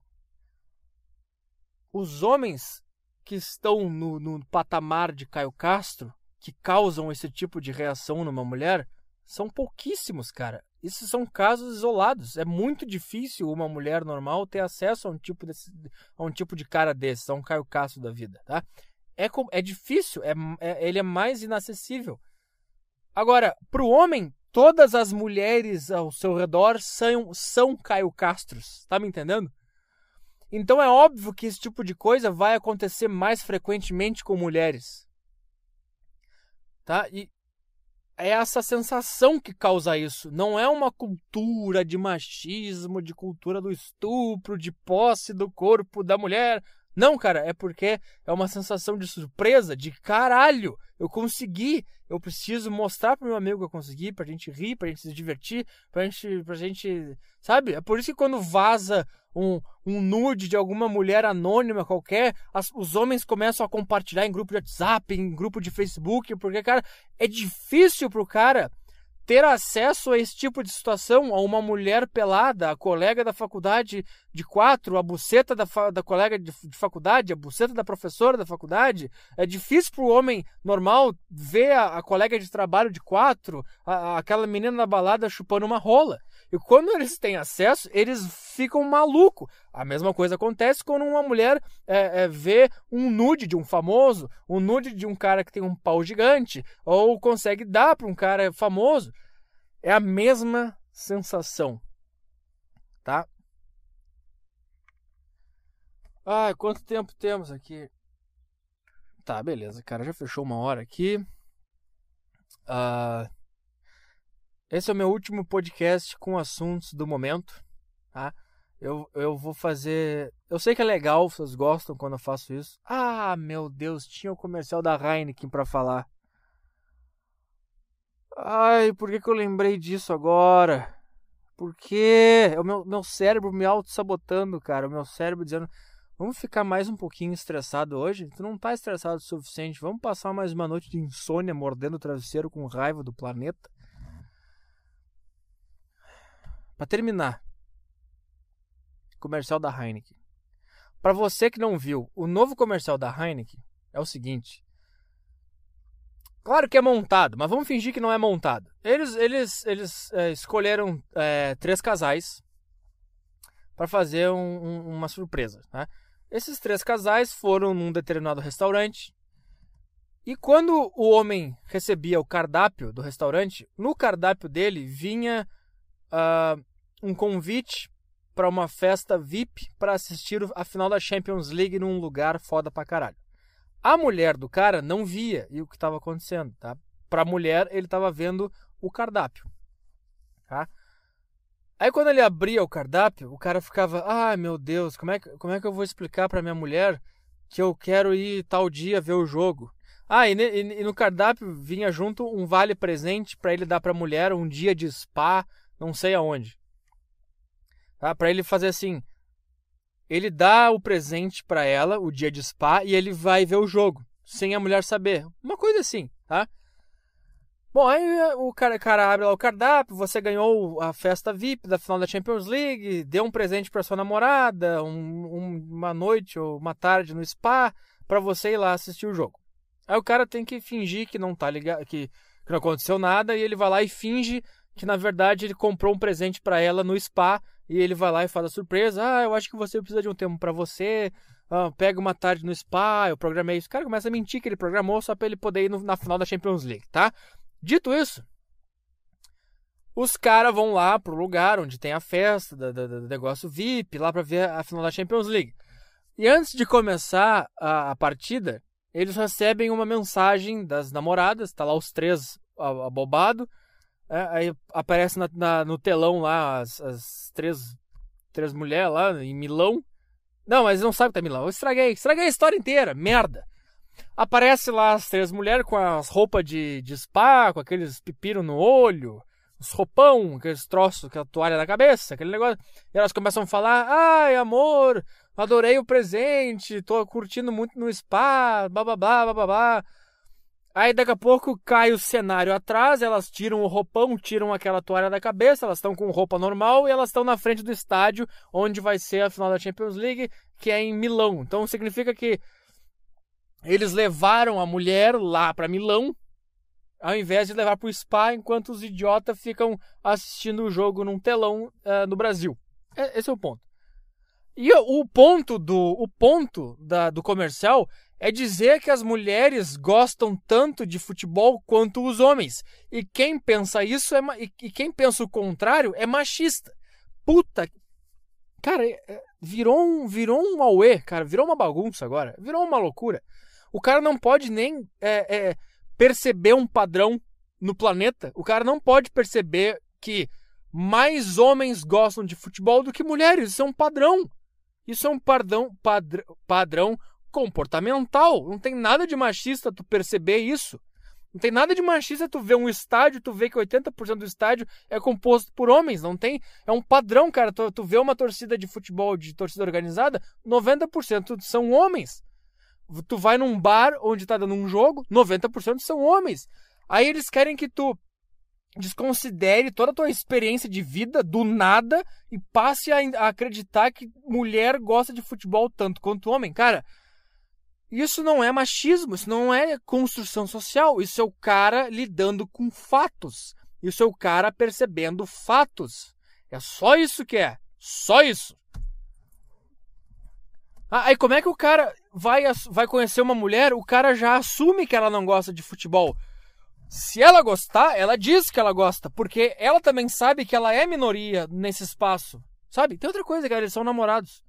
os homens que estão no, no patamar de Caio Castro, que causam esse tipo de reação numa mulher, são pouquíssimos, cara. Esses são casos isolados. É muito difícil uma mulher normal ter acesso a um tipo, desse, a um tipo de cara desse, a um Caio Castro da vida, tá? É, é difícil, é, é, ele é mais inacessível. Agora, para o homem, todas as mulheres ao seu redor são, são Caio Castros, tá me entendendo? Então é óbvio que esse tipo de coisa vai acontecer mais frequentemente com mulheres. Tá? E é essa sensação que causa isso. Não é uma cultura de machismo, de cultura do estupro, de posse do corpo da mulher. Não, cara, é porque é uma sensação de surpresa, de caralho, eu consegui, eu preciso mostrar pro meu amigo que eu consegui, pra gente rir, pra gente se divertir, pra gente, pra gente, sabe? É por isso que quando vaza um, um nude de alguma mulher anônima qualquer, as, os homens começam a compartilhar em grupo de WhatsApp, em grupo de Facebook, porque, cara, é difícil pro cara ter acesso a esse tipo de situação, a uma mulher pelada, a colega da faculdade de quatro, a buceta da, da colega de, de, faculdade, a buceta da professora da faculdade. É difícil para o homem normal ver a, a, colega de trabalho de quatro, a, aquela menina na balada chupando uma rola. E quando eles têm acesso, eles ficam malucos. A mesma coisa acontece quando uma mulher é, é, vê um nude de um famoso, um nude de um cara que tem um pau gigante, ou consegue dar para um cara famoso. É a mesma sensação. Tá? Ah, quanto tempo temos aqui? Tá, beleza, cara. Já fechou uma hora aqui. Uh, esse é o meu último podcast com assuntos do momento, tá? Eu, eu vou fazer. Eu sei que é legal, vocês gostam quando eu faço isso. Ah, meu Deus, tinha o comercial da Heineken para falar. Ai, por que, que eu lembrei disso agora? Por quê? É o meu, meu cérebro me auto-sabotando, cara. O meu cérebro dizendo: vamos ficar mais um pouquinho estressado hoje? Tu não tá estressado o suficiente. Vamos passar mais uma noite de insônia mordendo o travesseiro com raiva do planeta. Para terminar, comercial da Heineken. Para você que não viu, o novo comercial da Heineken é o seguinte. Claro que é montado, mas vamos fingir que não é montado. Eles, eles, eles é, escolheram é, três casais para fazer um, um, uma surpresa. Né? Esses três casais foram num determinado restaurante. E quando o homem recebia o cardápio do restaurante, no cardápio dele vinha uh, um convite para uma festa VIP para assistir a final da Champions League num lugar foda pra caralho. A mulher do cara não via o que estava acontecendo, tá? Para a mulher, ele estava vendo o cardápio, tá? Aí quando ele abria o cardápio, o cara ficava: "Ah, meu Deus, como é que, como é que eu vou explicar para minha mulher que eu quero ir tal dia ver o jogo?" Ah, e, e, e no cardápio vinha junto um vale presente para ele dar para a mulher um dia de spa, não sei aonde. Tá? Para ele fazer assim, ele dá o presente para ela, o dia de spa, e ele vai ver o jogo, sem a mulher saber. Uma coisa assim, tá? Bom, aí o cara, cara abre lá o cardápio, você ganhou a festa VIP da final da Champions League, deu um presente para sua namorada, um, um, uma noite ou uma tarde no spa, para você ir lá assistir o jogo. Aí o cara tem que fingir que não tá ligado, que, que não aconteceu nada, e ele vai lá e finge que na verdade ele comprou um presente para ela no spa e ele vai lá e faz a surpresa. Ah, eu acho que você precisa de um tempo para você. Ah, pega uma tarde no spa, eu programei isso. O cara começa a mentir que ele programou só para ele poder ir no, na final da Champions League, tá? Dito isso, os caras vão lá pro lugar onde tem a festa do, do, do negócio VIP, lá para ver a final da Champions League. E antes de começar a, a, partida, eles recebem uma mensagem das namoradas, tá lá os três abobados É, aí aparece na, na, no telão lá as, as três, três mulheres lá em Milão. Não, mas não sabe que tá em Milão. Eu estraguei, estraguei a história inteira, merda. Aparece lá as três mulheres com as roupas de, de spa, com aqueles pepino no olho, os roupão, aqueles troços, aquela toalha na cabeça, aquele negócio. E elas começam a falar: ai, amor, adorei o presente, tô curtindo muito no spa, blá blá blá blá blá. blá. Aí daqui a pouco cai o cenário atrás, elas tiram o roupão, tiram aquela toalha da cabeça, elas estão com roupa normal e elas estão na frente do estádio onde vai ser a final da Champions League, que é em Milão. Então significa que eles levaram a mulher lá para Milão, ao invés de levar para o spa, enquanto os idiotas ficam assistindo o jogo num telão uh, no Brasil. Esse é o ponto. E o ponto do o ponto da, do comercial é dizer que as mulheres gostam tanto de futebol quanto os homens. E quem pensa isso é e quem pensa o contrário é machista. Puta, cara, é, é, virou um virou um auê, cara, virou uma bagunça agora, virou uma loucura. O cara não pode nem é, é, perceber um padrão no planeta. O cara não pode perceber que mais homens gostam de futebol do que mulheres. Isso é um padrão. Isso é um padrão, padr padrão comportamental. Não tem nada de machista tu perceber isso. Não tem nada de machista tu ver um estádio, tu vê que 80% do estádio é composto por homens. Não tem. É um padrão, cara. Tu, tu vê uma torcida de futebol, de torcida organizada, 90% são homens. Tu vai num bar onde tá dando um jogo, 90% são homens. Aí eles querem que tu desconsidere toda a tua experiência de vida do nada e passe a acreditar que mulher gosta de futebol tanto quanto homem. Cara, isso não é machismo, isso não é construção social, isso é o cara lidando com fatos. Isso é o cara percebendo fatos. É só isso que é. Só isso. Ah, aí como é que o cara vai, vai conhecer uma mulher? O cara já assume que ela não gosta de futebol. Se ela gostar, ela diz que ela gosta, porque ela também sabe que ela é minoria nesse espaço. Sabe? Tem outra coisa, cara, eles são namorados.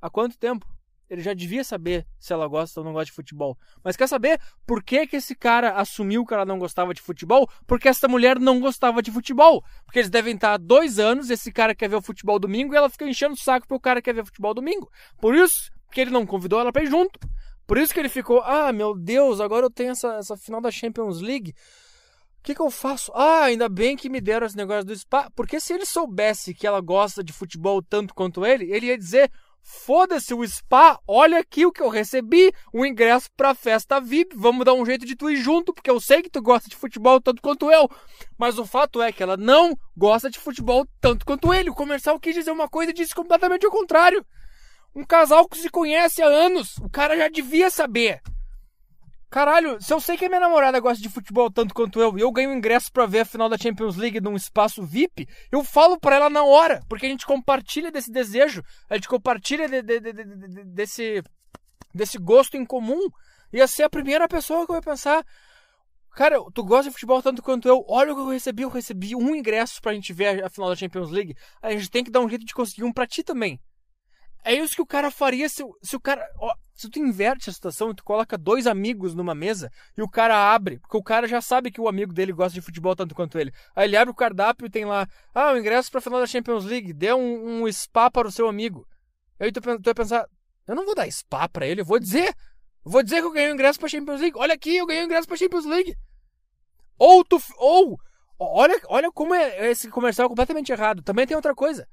Há quanto tempo? Ele já devia saber se ela gosta ou não gosta de futebol. Mas quer saber por que, que esse cara assumiu que ela não gostava de futebol? Porque essa mulher não gostava de futebol. Porque eles devem estar há dois anos, esse cara quer ver o futebol domingo e ela fica enchendo o saco porque o cara quer ver futebol domingo. Por isso que ele não convidou ela para ir junto. Por isso que ele ficou, ah, meu Deus, agora eu tenho essa, essa final da Champions League. O que, que, eu faço? Ah, ainda bem que me deram esse negócio do spa. Porque se ele soubesse que ela gosta de futebol tanto quanto ele, ele ia dizer: foda-se o spa, olha aqui o que eu recebi: um ingresso pra festa VIP. Vamos dar um jeito de tu ir junto, porque eu sei que tu gosta de futebol tanto quanto eu. Mas o fato é que ela não gosta de futebol tanto quanto ele. O comercial quis dizer uma coisa e disse completamente o contrário. Um casal que se conhece há anos, o cara já devia saber. Caralho, se eu sei que a minha namorada gosta de futebol tanto quanto eu e eu ganho ingresso para ver a final da Champions League num espaço VIP, eu falo para ela na hora, porque a gente compartilha desse desejo, a gente compartilha de, de, de, desse, desse gosto em comum. Ia ser a primeira pessoa que eu ia pensar. Cara, tu gosta de futebol tanto quanto eu. Olha o que eu recebi. Eu recebi um ingresso pra gente ver a final da Champions League. A gente tem que dar um jeito de conseguir um pra ti também. É isso que o cara faria se, se o cara. Ó, se tu inverte a situação e tu coloca dois amigos numa mesa e o cara abre, porque o cara já sabe que o amigo dele gosta de futebol tanto quanto ele. Aí ele abre o cardápio e tem lá, ah, o ingresso pra final da Champions League, dê um, um spa para o seu amigo. Aí tu, tu vai pensar, eu não vou dar spa para ele, eu vou dizer. Vou dizer que eu ganhei o ingresso pra Champions League. Olha aqui, eu ganhei o ingresso pra Champions League. Ou tu. Ou. Olha, olha como é esse comercial completamente errado. Também tem outra coisa.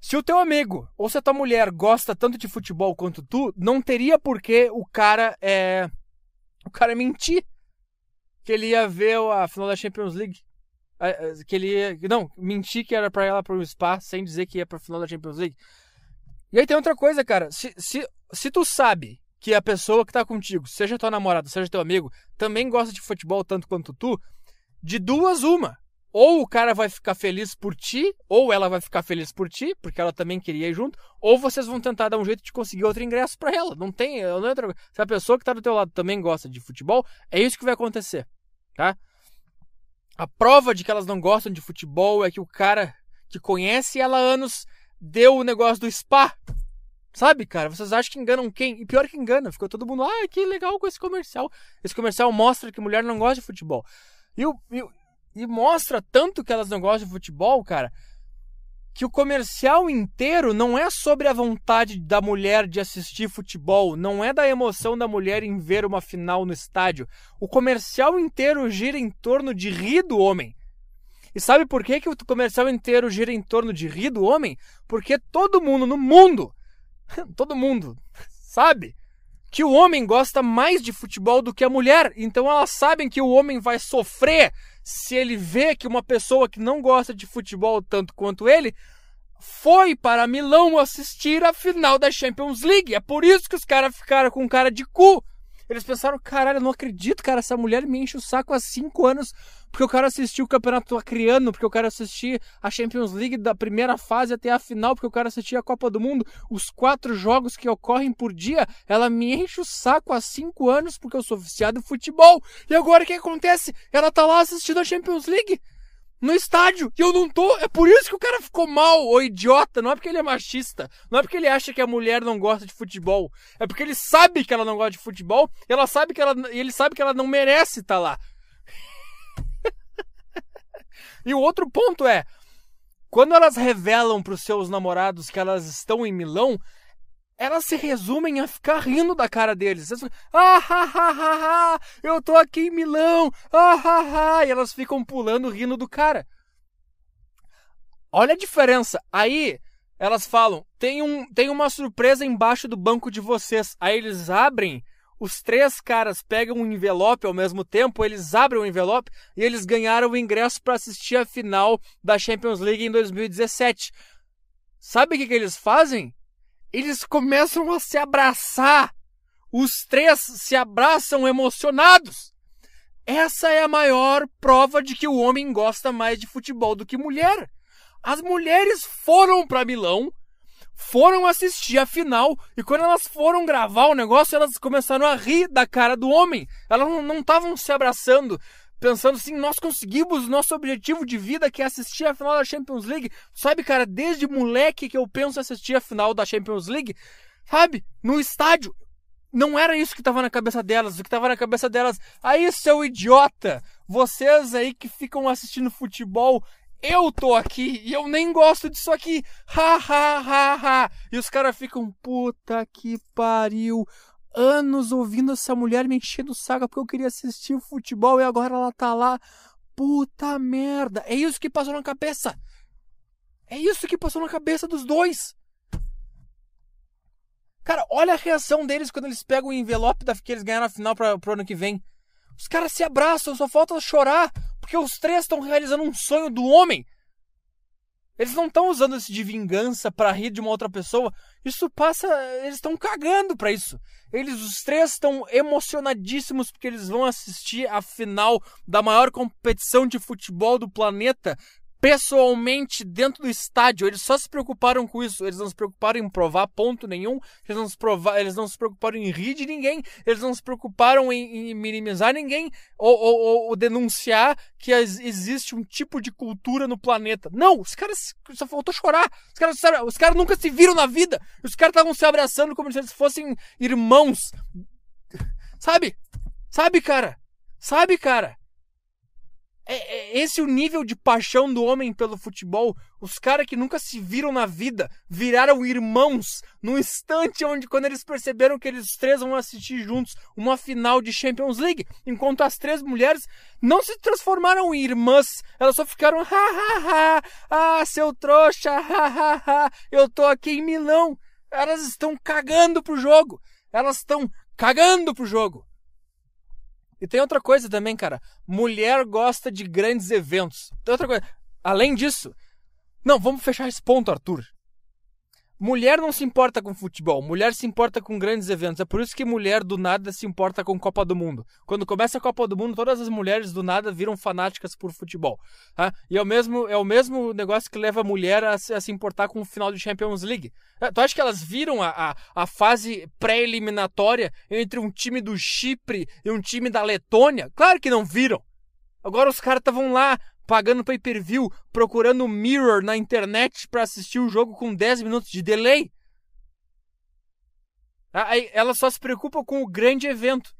Se o teu amigo ou se a tua mulher gosta tanto de futebol quanto tu, não teria por que o cara é. O cara mentir que ele ia ver a final da Champions League. Que ele ia. Não, mentir que era pra ela pro spa sem dizer que ia pra final da Champions League. E aí tem outra coisa, cara. Se, se, se tu sabe que a pessoa que tá contigo, seja tua namorada, seja teu amigo, também gosta de futebol tanto quanto tu, de duas, uma ou o cara vai ficar feliz por ti, ou ela vai ficar feliz por ti, porque ela também queria ir junto, ou vocês vão tentar dar um jeito de conseguir outro ingresso para ela. Não tem, não é outra... se a pessoa que tá do teu lado também gosta de futebol, é isso que vai acontecer, tá? A prova de que elas não gostam de futebol é que o cara que conhece ela há anos deu o negócio do spa. Sabe, cara? Vocês acham que enganam quem? E pior que engana. Ficou todo mundo, ah, que legal com esse comercial. Esse comercial mostra que mulher não gosta de futebol. E o, mostra tanto que elas não gostam de futebol, cara, que o comercial inteiro não é sobre a vontade da mulher de assistir futebol, não é da emoção da mulher em ver uma final no estádio. O comercial inteiro gira em torno de rir do homem. E sabe por que, que o comercial inteiro gira em torno de rir do homem? Porque todo mundo no mundo, todo mundo, sabe? Que o homem gosta mais de futebol do que a mulher. Então elas sabem que o homem vai sofrer se ele vê que uma pessoa que não gosta de futebol tanto quanto ele foi para Milão assistir a final da Champions League. É por isso que os caras ficaram com cara de cu. Eles pensaram, caralho, eu não acredito, cara, essa mulher me enche o saco há cinco anos porque eu quero assistir o campeonato acreano, porque eu quero assistir a Champions League da primeira fase até a final, porque eu quero assistir a Copa do Mundo, os quatro jogos que ocorrem por dia, ela me enche o saco há cinco anos porque eu sou viciado em futebol. E agora o que acontece? Ela tá lá assistindo a Champions League no estádio e eu não tô. É por isso que o cara ficou mal, o idiota. Não é porque ele é machista. Não é porque ele acha que a mulher não gosta de futebol. É porque ele sabe que ela não gosta de futebol. E ela sabe que ela, ele sabe que ela não merece estar tá lá. e o outro ponto é. Quando elas revelam para os seus namorados que elas estão em Milão, elas se resumem a ficar rindo da cara deles. Elas, ah, ha, ha, ha, ha, eu tô aqui em Milão, ah, ha, ha, e elas ficam pulando, rindo do cara. Olha a diferença. Aí elas falam: tem, um, tem uma surpresa embaixo do banco de vocês. Aí eles abrem, os três caras pegam um envelope ao mesmo tempo, eles abrem o envelope e eles ganharam o ingresso para assistir a final da Champions League em 2017. Sabe o que, que eles fazem? Eles começam a se abraçar. Os três se abraçam emocionados. Essa é a maior prova de que o homem gosta mais de futebol do que mulher. As mulheres foram para Milão, foram assistir a final e quando elas foram gravar o negócio, elas começaram a rir da cara do homem. Elas não estavam se abraçando, pensando assim, nós conseguimos nosso objetivo de vida que é assistir a final da Champions League. Sabe, cara, desde moleque que eu penso assistir a final da Champions League, sabe? No estádio. Não era isso que estava na cabeça delas. O que estava na cabeça delas, aí seu idiota, vocês aí que ficam assistindo futebol, eu tô aqui e eu nem gosto disso aqui. Ha ha ha ha. E os caras ficam, puta que pariu anos ouvindo essa mulher me enchendo o saco porque eu queria assistir futebol e agora ela tá lá. Puta merda. É isso que passou na cabeça. É isso que passou na cabeça dos dois. Cara, olha a reação deles quando eles pegam o envelope da, que eles ganharam na final pra, pro ano que vem. Os caras se abraçam, só falta chorar, porque os três estão realizando um sonho do homem. Eles não estão usando isso de vingança para rir de uma outra pessoa. Isso passa. Eles estão cagando para isso. Eles, os três, estão emocionadíssimos porque eles vão assistir a final da maior competição de futebol do planeta pessoalmente dentro do estádio. Eles só se preocuparam com isso. Eles não se preocuparam em provar ponto nenhum. Eles não se, provar, eles não se preocuparam em rir de ninguém. Eles não se preocuparam em, em minimizar ninguém ou, ou, ou, denunciar que existe um tipo de cultura no planeta. Não, os caras só faltou chorar. Os caras, os caras nunca se viram na vida. Os caras estavam se abraçando como se eles fossem irmãos. Sabe? Sabe, cara? Sabe, cara? É, é esse o nível de paixão do homem pelo futebol. Os caras que nunca se viram na vida viraram irmãos no instante onde quando eles perceberam que eles três vão assistir juntos uma final de Champions League, enquanto as três mulheres não se transformaram em irmãs, elas só ficaram ha ha ha, ah, seu trouxa, ha ha ha, eu tô aqui em Milão. Elas estão cagando pro jogo. Elas estão cagando pro jogo. E tem outra coisa também, cara. Mulher gosta de grandes eventos. Tem outra coisa. Além disso. Não, vamos fechar esse ponto, Arthur. Mulher não se importa com futebol, mulher se importa com grandes eventos. É por isso que mulher do nada se importa com Copa do Mundo. Quando começa a Copa do Mundo, todas as mulheres do nada viram fanáticas por futebol. Tá? E é o, mesmo, é o mesmo negócio que leva a mulher a se, a se importar com o final de Champions League. É, tu acha que elas viram a, a, a fase pré-eliminatória entre um time do Chipre e um time da Letônia? Claro que não viram. Agora os caras estavam lá pagando pay-per-view, procurando mirror na internet para assistir o jogo com 10 minutos de delay. Aí ela só se preocupa com o grande evento.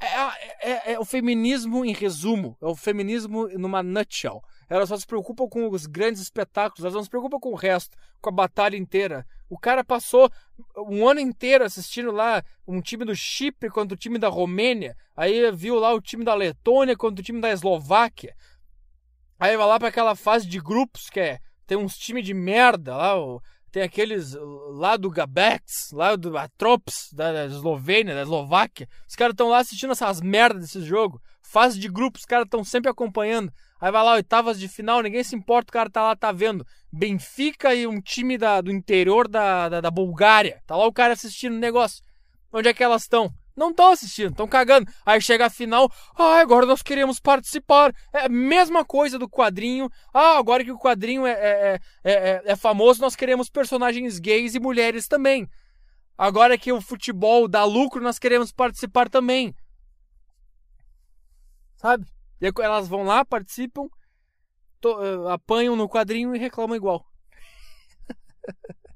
É, é, é, o feminismo em resumo, é o feminismo numa nutshell. Elas só se preocupam com os grandes espetáculos, elas não se preocupam com o resto, com a batalha inteira. O cara passou um ano inteiro assistindo lá um time do Chipre contra o time da Romênia, aí viu lá o time da Letônia contra o time da Eslováquia. Aí vai lá para aquela fase de grupos que é tem uns times de merda lá, tem aqueles lá do Gabex, lá do Atrops, da Eslovênia, da Eslováquia. Os caras estão lá assistindo essas merdas desse jogo. Fase de grupos, os caras estão sempre acompanhando. Aí vai lá, oitavas de final, ninguém se importa, o cara tá lá, tá vendo. Benfica e um time da, do interior da, da, da Bulgária. Tá lá o cara assistindo o negócio. Onde é que elas estão? Não estão assistindo, estão cagando. Aí chega a final, ah, agora nós queremos participar. É a mesma coisa do quadrinho. Ah, agora que o quadrinho é, é, é, é, famoso, nós queremos personagens gays e mulheres também. Agora que o futebol dá lucro, nós queremos participar também. Sabe? E elas vão lá, participam, apanham no quadrinho e reclamam igual.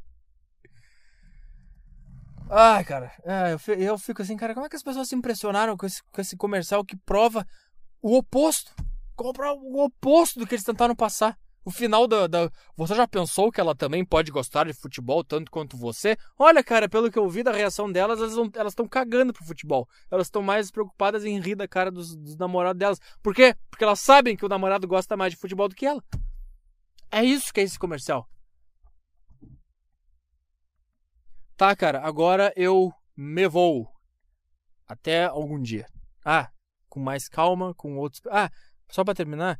Ai, cara, é, eu, fico assim, cara, como é que as pessoas se impressionaram com esse, com esse comercial que prova o oposto? Compra o oposto do que eles tentaram passar. O final da, da, Você já pensou que ela também pode gostar de futebol tanto quanto você? Olha, cara, pelo que eu vi da reação delas, elas estão cagando pro futebol. Elas estão mais preocupadas em rir da cara dos, dos namorados delas. Por quê? Porque elas sabem que o namorado gosta mais de futebol do que ela. É isso que é esse comercial. Tá, cara, agora eu me vou. Até algum dia. Ah, com mais calma, com outros. Ah, só para terminar.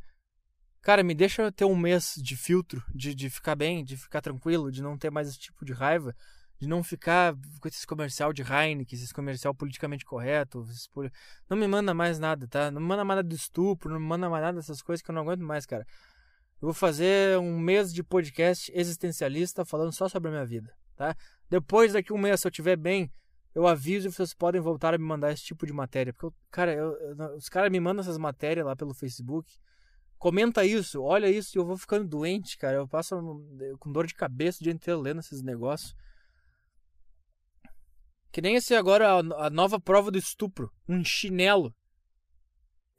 Cara, me deixa ter um mês de filtro, de, de ficar bem, de ficar tranquilo, de não ter mais esse tipo de raiva, de não ficar com esse comercial de Heineken, esse comercial politicamente correto. Não me manda mais nada, tá? Não me manda nada de estupro, não me manda mais nada dessas coisas que eu não aguento mais, cara. Eu vou fazer um mês de podcast existencialista falando só sobre a minha vida, tá? Depois daqui um mês, se eu estiver bem, eu aviso e vocês podem voltar a me mandar esse tipo de matéria. Porque, eu, cara, eu, eu, os caras me mandam essas matérias lá pelo Facebook. Comenta isso, olha isso e eu vou ficando doente, cara. Eu passo com dor de cabeça o dia inteiro lendo esses negócios. Que nem esse agora, a, nova prova do estupro. Um chinelo.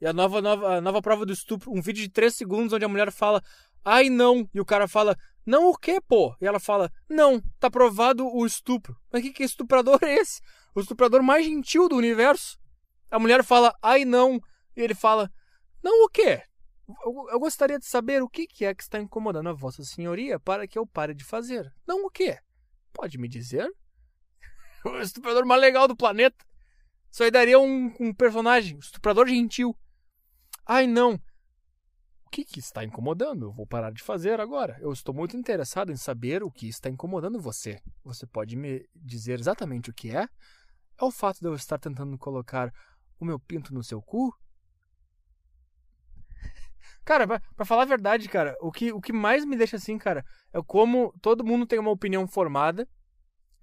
E a nova, nova, a nova prova do estupro, um vídeo de 3 segundos onde a mulher fala, ai não, e o cara fala, não o quê, pô? E ela fala: Não, tá provado o estupro. Mas que, que estuprador é esse? O estuprador mais gentil do universo. A mulher fala: Ai, não. E ele fala: Não o quê? Eu, eu gostaria de saber o que, que é que está incomodando a Vossa Senhoria para que eu pare de fazer. Não o quê? Pode me dizer? o estuprador mais legal do planeta. Isso aí daria um, um personagem, um estuprador gentil. Ai, não. O que, que está incomodando? Eu vou parar de fazer agora. Eu estou muito interessado em saber o que está incomodando você. Você pode me dizer exatamente o que é? É o fato de eu estar tentando colocar o meu pinto no seu cu? Cara, pra, falar a verdade, cara, o que, o que mais me deixa assim, cara, é como todo mundo tem uma opinião formada,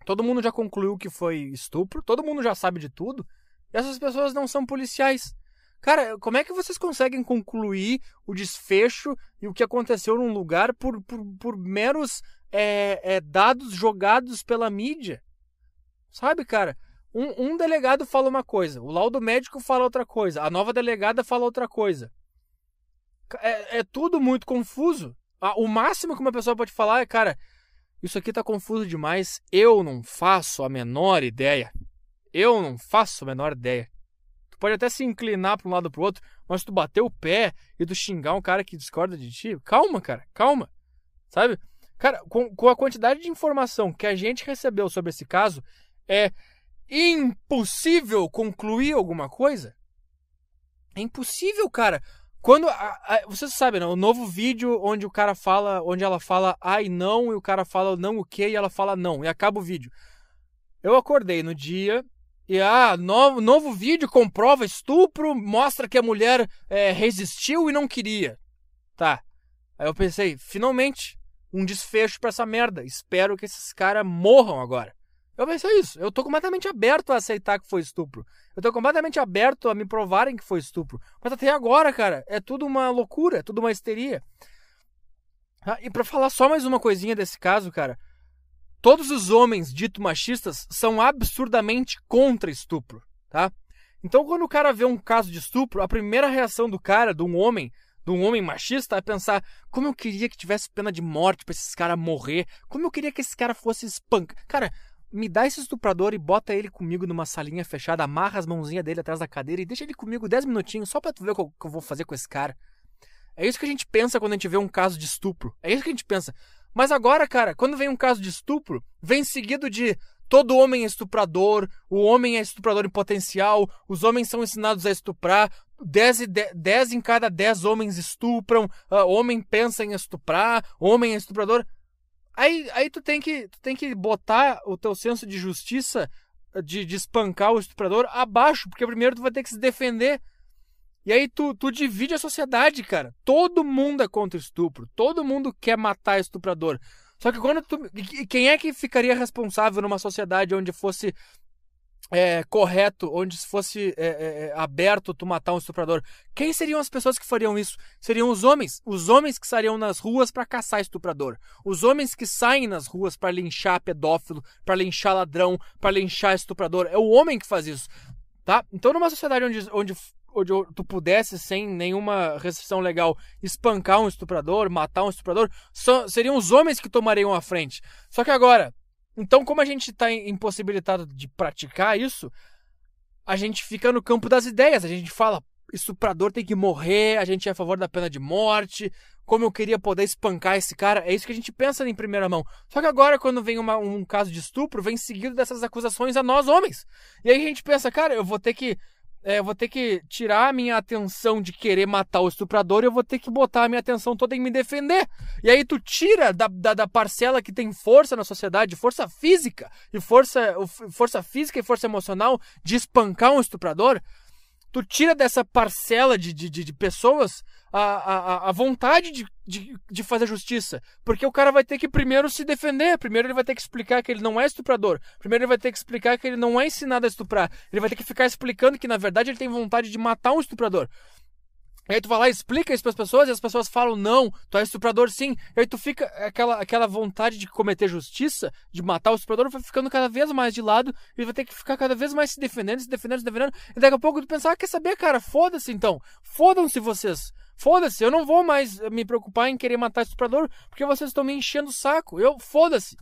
todo mundo já concluiu que foi estupro, todo mundo já sabe de tudo, e essas pessoas não são policiais. Cara, como é que vocês conseguem concluir o desfecho e o que aconteceu num lugar por, por, por meros é, é, dados jogados pela mídia? Sabe, cara? Um, um, delegado fala uma coisa, o laudo médico fala outra coisa, a nova delegada fala outra coisa. É, é tudo muito confuso. O máximo que uma pessoa pode falar é, cara, isso aqui tá confuso demais, eu não faço a menor ideia. Eu não faço a menor ideia. Tu pode até se inclinar para um lado para o outro, mas tu bater o pé e tu xingar um cara que discorda de ti, calma, cara, calma. Sabe? Cara, com, com a quantidade de informação que a gente recebeu sobre esse caso, é impossível concluir alguma coisa. É impossível, cara. Quando. A, a, vocês sabem, né? O novo vídeo onde o cara fala. Onde ela fala ai não, e o cara fala não o que, e ela fala não. E acaba o vídeo. Eu acordei no dia e ah, novo, novo vídeo comprova estupro, mostra que a mulher é, resistiu e não queria. Tá. Aí eu pensei, finalmente, um desfecho para essa merda. Espero que esses caras morram agora. Eu pensei isso. Eu tô completamente aberto a aceitar que foi estupro. Eu tô completamente aberto a me provarem que foi estupro. Mas até agora, cara, é tudo uma loucura, é tudo uma histeria. Ah, e para falar só mais uma coisinha desse caso, cara. Todos os homens dito machistas são absurdamente contra estupro, tá? Então, quando o cara vê um caso de estupro, a primeira reação do cara, de um homem, de um homem machista, é pensar: como eu queria que tivesse pena de morte pra esses caras morrer, como eu queria que esse cara fosse espancado. Cara, me dá esse estuprador e bota ele comigo numa salinha fechada, amarra as mãozinhas dele atrás da cadeira e deixa ele comigo 10 minutinhos só pra tu ver o que eu vou fazer com esse cara. É isso que a gente pensa quando a gente vê um caso de estupro. É isso que a gente pensa. Mas agora, cara, quando vem um caso de estupro, vem seguido de todo homem é estuprador, o homem é estuprador em potencial, os homens são ensinados a estuprar, 10, 10 em cada 10 homens estupram, uh, homem pensa em estuprar, homem é estuprador. Aí, aí tu, tem que, tu tem que botar o teu senso de justiça de, de espancar o estuprador abaixo, porque primeiro tu vai ter que se defender. E aí tu, tu divide a sociedade, cara. Todo mundo é contra estupro. Todo mundo quer matar estuprador. Só que quando tu. Quem é que ficaria responsável numa sociedade onde fosse é, correto, onde fosse é, é, é, aberto tu matar um estuprador? Quem seriam as pessoas que fariam isso? Seriam os homens. Os homens que estariam nas ruas para caçar estuprador. Os homens que saem nas ruas para linchar pedófilo, para linchar ladrão, para linchar estuprador. É o homem que faz isso. Tá? Então, numa sociedade onde, onde onde tu pudesse, sem nenhuma restrição legal, espancar um estuprador, matar um estuprador, só, seriam os homens que tomariam a frente. Só que agora, então, como a gente está impossibilitado de praticar isso, a gente fica no campo das ideias. A gente fala, estuprador tem que morrer, a gente é a favor da pena de morte, como eu queria poder espancar esse cara. É isso que a gente pensa em primeira mão. Só que agora, quando vem uma, um caso de estupro, vem seguido dessas acusações a nós homens. E aí a gente pensa, cara, eu vou ter que é, eu vou ter que tirar a minha atenção de querer matar o estuprador e eu vou ter que botar a minha atenção toda em me defender. E aí tu tira da, da, da parcela que tem força na sociedade, força física, e força, força física e força emocional de espancar um estuprador, tu tira dessa parcela de, de, de pessoas a, a, a vontade de, de, de, fazer justiça. Porque o cara vai ter que primeiro se defender. Primeiro ele vai ter que explicar que ele não é estuprador. Primeiro ele vai ter que explicar que ele não é ensinado a estuprar. Ele vai ter que ficar explicando que na verdade ele tem vontade de matar um estuprador. E aí tu vai lá e explica isso para as pessoas e as pessoas falam, não, tu é estuprador sim. E aí tu fica, aquela, aquela vontade de cometer justiça, de matar o estuprador, vai ficando cada vez mais de lado e vai ter que ficar cada vez mais se defendendo, se defendendo, se defendendo. E daqui a pouco tu pensar, ah, quer saber, cara, foda-se então. Fodam-se vocês. Foda-se, eu não vou mais me preocupar em querer matar o estuprador porque vocês estão me enchendo o saco. Eu, foda-se.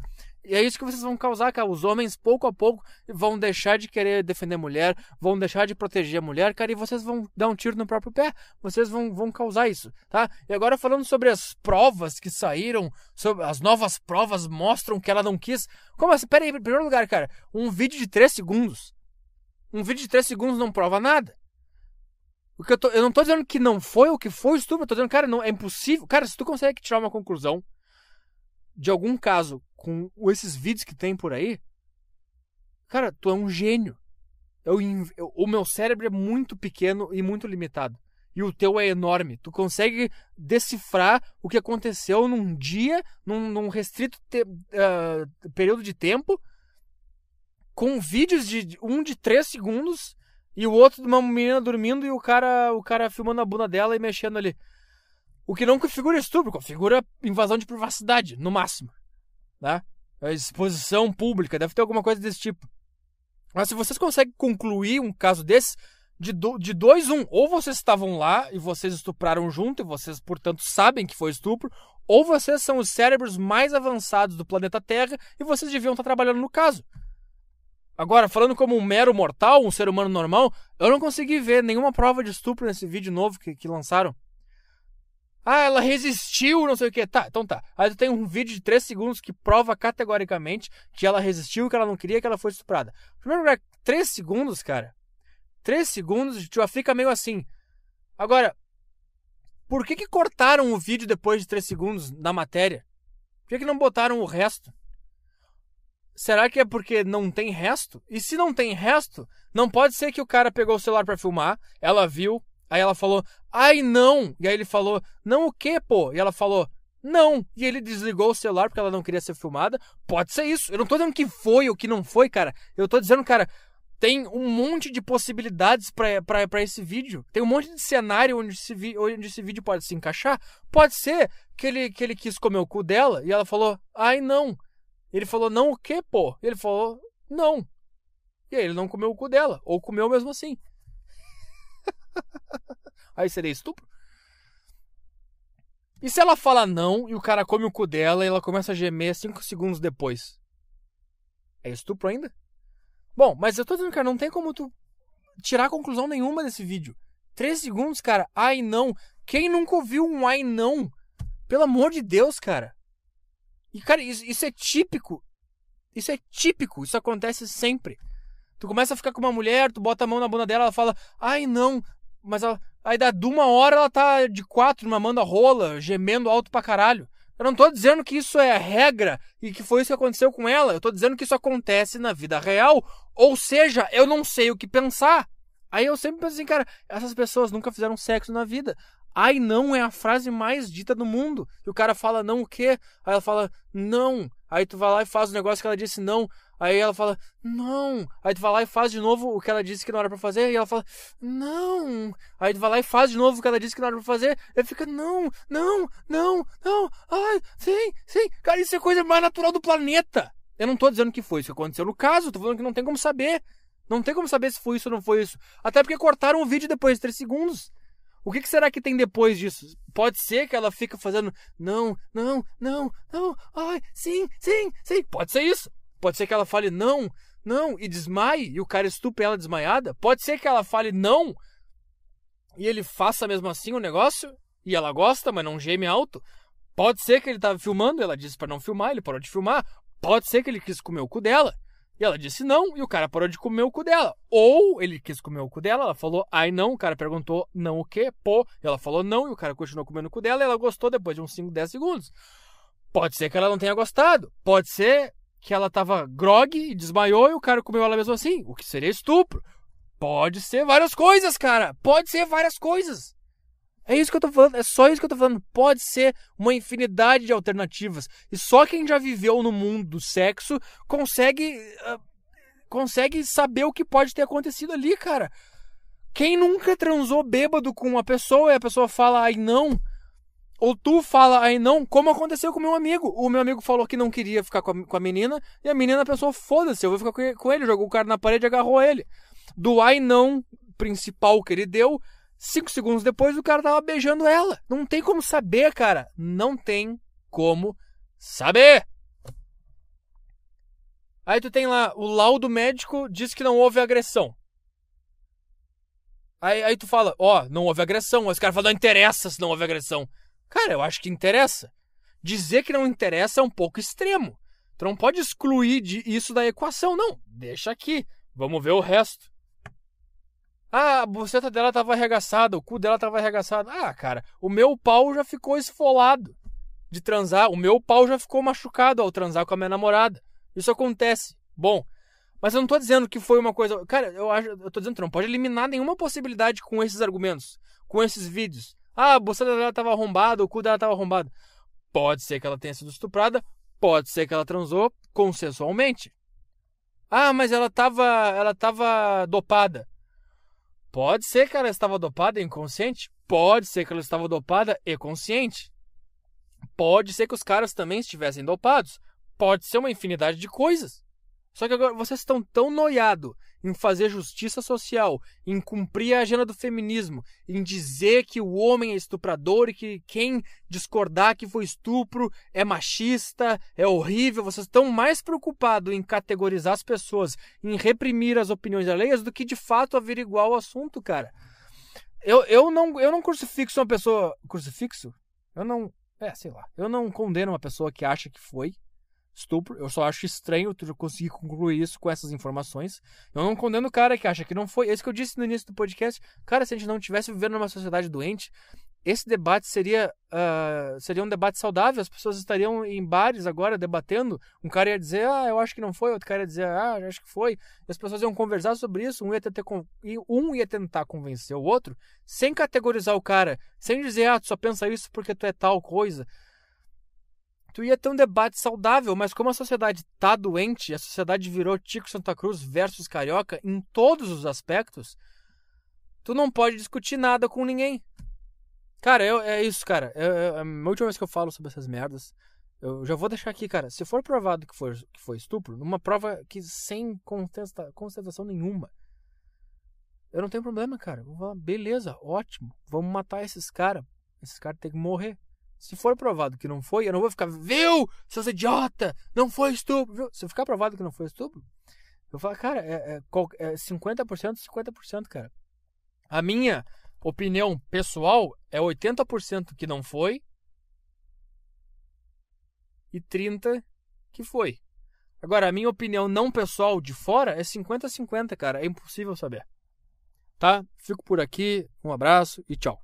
E é isso que vocês vão causar, cara. Os homens, pouco a pouco, vão deixar de querer defender a mulher, vão deixar de proteger a mulher, cara, e vocês vão dar um tiro no próprio pé. Vocês vão, vão causar isso, tá? E agora falando sobre as provas que saíram, sobre as novas provas mostram que ela não quis. Como assim? Pera aí, em primeiro lugar, cara, um vídeo de 3 segundos. Um vídeo de 3 segundos não prova nada. O que eu, tô, eu não tô dizendo que não foi o que foi o estupro, eu tô dizendo, cara, não, é impossível. Cara, se tu consegue tirar uma conclusão de algum caso com esses vídeos que tem por aí, cara, tu é um gênio. Eu, eu, o meu cérebro é muito pequeno e muito limitado. E o teu é enorme. Tu consegue decifrar o que aconteceu num dia, num, num restrito te, uh, período de tempo, com vídeos de um de três segundos e o outro de uma menina dormindo e o cara, o cara filmando a bunda dela e mexendo ali. O que não configura estupro, configura invasão de privacidade, no máximo. Né? Exposição pública, deve ter alguma coisa desse tipo. Mas se vocês conseguem concluir um caso desse, de, do, de dois, um. Ou vocês estavam lá e vocês estupraram junto, e vocês, portanto, sabem que foi estupro, ou vocês são os cérebros mais avançados do planeta Terra e vocês deviam estar trabalhando no caso. Agora, falando como um mero mortal, um ser humano normal, eu não consegui ver nenhuma prova de estupro nesse vídeo novo que, que lançaram. Ah, ela resistiu, não sei o que. Tá, então tá. Aí tu tem um vídeo de 3 segundos que prova categoricamente que ela resistiu, que ela não queria, que ela foi estuprada. Primeiro lugar, 3 segundos, cara. 3 segundos, tu já fica meio assim. Agora, por que que cortaram o vídeo depois de 3 segundos na matéria? Por que que não botaram o resto? Será que é porque não tem resto? E se não tem resto, não pode ser que o cara pegou o celular para filmar, ela viu, Aí ela falou, ai não. E aí ele falou, não o quê, pô? E ela falou, não. E ele desligou o celular porque ela não queria ser filmada. Pode ser isso. Eu não tô dizendo que foi ou que não foi, cara. Eu tô dizendo, cara, tem um monte de possibilidades para esse vídeo. Tem um monte de cenário onde esse, onde esse vídeo pode se encaixar. Pode ser que ele, que ele quis comer o cu dela e ela falou, ai não. Ele falou, não o quê, pô? E ele falou, não. E aí ele não comeu o cu dela. Ou comeu mesmo assim. Aí seria estupro? E se ela fala não e o cara come o cu dela e ela começa a gemer 5 segundos depois? É estupro ainda? Bom, mas eu tô dizendo, cara, não tem como tu tirar conclusão nenhuma desse vídeo. 3 segundos, cara. Ai não. Quem nunca ouviu um ai não? Pelo amor de Deus, cara. E, cara, isso, isso é típico. Isso é típico. Isso acontece sempre. Tu começa a ficar com uma mulher, tu bota a mão na bunda dela, ela fala, ai não. Mas ela, aí dá de uma hora ela tá de quatro, mamando a rola, gemendo alto pra caralho. Eu não tô dizendo que isso é regra e que foi isso que aconteceu com ela. Eu tô dizendo que isso acontece na vida real. Ou seja, eu não sei o que pensar. Aí eu sempre penso assim, cara, essas pessoas nunca fizeram sexo na vida. Ai, não é a frase mais dita do mundo. E o cara fala, não o quê? Aí ela fala, não. Aí tu vai lá e faz o negócio que ela disse não. Aí ela fala, não. Aí tu vai lá e faz de novo o que ela disse que não era pra fazer. E ela fala, não. Aí tu vai lá e faz de novo o que ela disse que não era pra fazer. Ele fica, não, não, não, não. Ai, sim, sim. Cara, isso é coisa mais natural do planeta. Eu não tô dizendo que foi isso que aconteceu no caso. Tô falando que não tem como saber. Não tem como saber se foi isso ou não foi isso. Até porque cortaram o vídeo depois de 3 segundos. O que, que, será que tem depois disso? Pode ser que ela fica fazendo não, não, não, não, ai, sim, sim, sim. Pode ser isso. Pode ser que ela fale não, não e desmaie e o cara estupe ela desmaiada. Pode ser que ela fale não e ele faça mesmo assim o negócio e ela gosta, mas não geme alto. Pode ser que ele estava filmando, ela disse para não filmar, ele parou de filmar. Pode ser que ele quis comer o cu dela. E ela disse não, e o cara parou de comer o cu dela. Ou ele quis comer o cu dela, ela falou ai não, o cara perguntou não o quê, pô, e ela falou não, e o cara continuou comendo o cu dela, e ela gostou depois de uns 5, 10 segundos. Pode ser que ela não tenha gostado, pode ser que ela tava grog e desmaiou e o cara comeu ela mesmo assim, o que seria estupro. Pode ser várias coisas, cara, pode ser várias coisas. É isso que eu tô falando, é só isso que eu tô falando. Pode ser uma infinidade de alternativas. E só quem já viveu no mundo do sexo consegue. Uh, consegue saber o que pode ter acontecido ali, cara. Quem nunca transou bêbado com uma pessoa e a pessoa fala, ai não. Ou tu fala, ai não, como aconteceu com meu amigo. O meu amigo falou que não queria ficar com a, com a menina, e a menina pensou, foda-se, eu vou ficar com ele. Jogou o cara na parede e agarrou ele. Do ai não principal que ele deu, Cinco segundos depois, o cara tava beijando ela. Não tem como saber, cara. Não tem como saber. Aí tu tem lá, o laudo médico diz que não houve agressão. Aí, aí tu fala, ó, oh, não houve agressão. Aí os caras falam, não interessa se não houve agressão. Cara, eu acho que interessa. Dizer que não interessa é um pouco extremo. Tu não pode excluir isso da equação, não. Deixa aqui. Vamos ver o resto. Ah, a buceta dela tava arregaçada, o cu dela tava arregaçado. Ah, cara, o meu pau já ficou esfolado de transar. O meu pau já ficou machucado ao transar com a minha namorada. Isso acontece. Bom, mas eu não tô dizendo que foi uma coisa. Cara, eu acho. Eu tô dizendo que não pode eliminar nenhuma possibilidade com esses argumentos, com esses vídeos. Ah, a buceta dela tava arrombada, o cu dela tava arrombado. Pode ser que ela tenha sido estuprada, pode ser que ela transou consensualmente. Ah, mas ela tava. Ela tava dopada. Pode ser que ela estava dopada e inconsciente. Pode ser que ela estava dopada e consciente. Pode ser que os caras também estivessem dopados. Pode ser uma infinidade de coisas. Só que agora vocês estão tão noiados em fazer justiça social, em cumprir a agenda do feminismo, em dizer que o homem é estuprador e que quem discordar que foi estupro é machista, é horrível. Vocês estão mais preocupados em categorizar as pessoas, em reprimir as opiniões alheias, do que de fato averiguar o assunto, cara. Eu, eu, não, eu não crucifixo uma pessoa. Crucifixo? Eu não. É, sei lá. Eu não condeno uma pessoa que acha que foi estupro. Eu só acho estranho tu conseguir concluir isso com essas informações. Eu não condeno o cara que acha que não foi. Esse que eu disse no início do podcast. Cara, se a gente não tivesse vivendo numa sociedade doente, esse debate seria, uh, seria um debate saudável. As pessoas estariam em bares agora debatendo. Um cara ia dizer, ah, eu acho que não foi. Outro cara ia dizer, ah, eu acho que foi. E as pessoas iam conversar sobre isso. Um ia, ter, um ia tentar convencer o outro, sem categorizar o cara, sem dizer, ah, tu só pensa isso porque tu é tal coisa tu ia ter um debate saudável, mas como a sociedade tá doente, a sociedade virou Tico Santa Cruz versus Carioca em todos os aspectos, tu não pode discutir nada com ninguém. Cara, eu, é isso, cara. É a última vez que eu falo sobre essas merdas, eu já vou deixar aqui, cara. Se for provado que foi, que foi estupro, numa prova que sem contesta, nenhuma, eu não tenho problema, cara. Eu vou falar, beleza, ótimo. Vamos matar esses caras. Esses caras têm que morrer. Se for provado que não foi, eu não vou ficar, viu, seus idiota, não foi estupro. Viu? Se ficar provado que não foi estupro, eu falar, cara, é, é, é 50%, 50%, cara. A minha opinião pessoal é 80% que não foi e 30% que foi. Agora, a minha opinião não pessoal de fora é 50-50, cara. É impossível saber. Tá? Fico por aqui. Um abraço e tchau.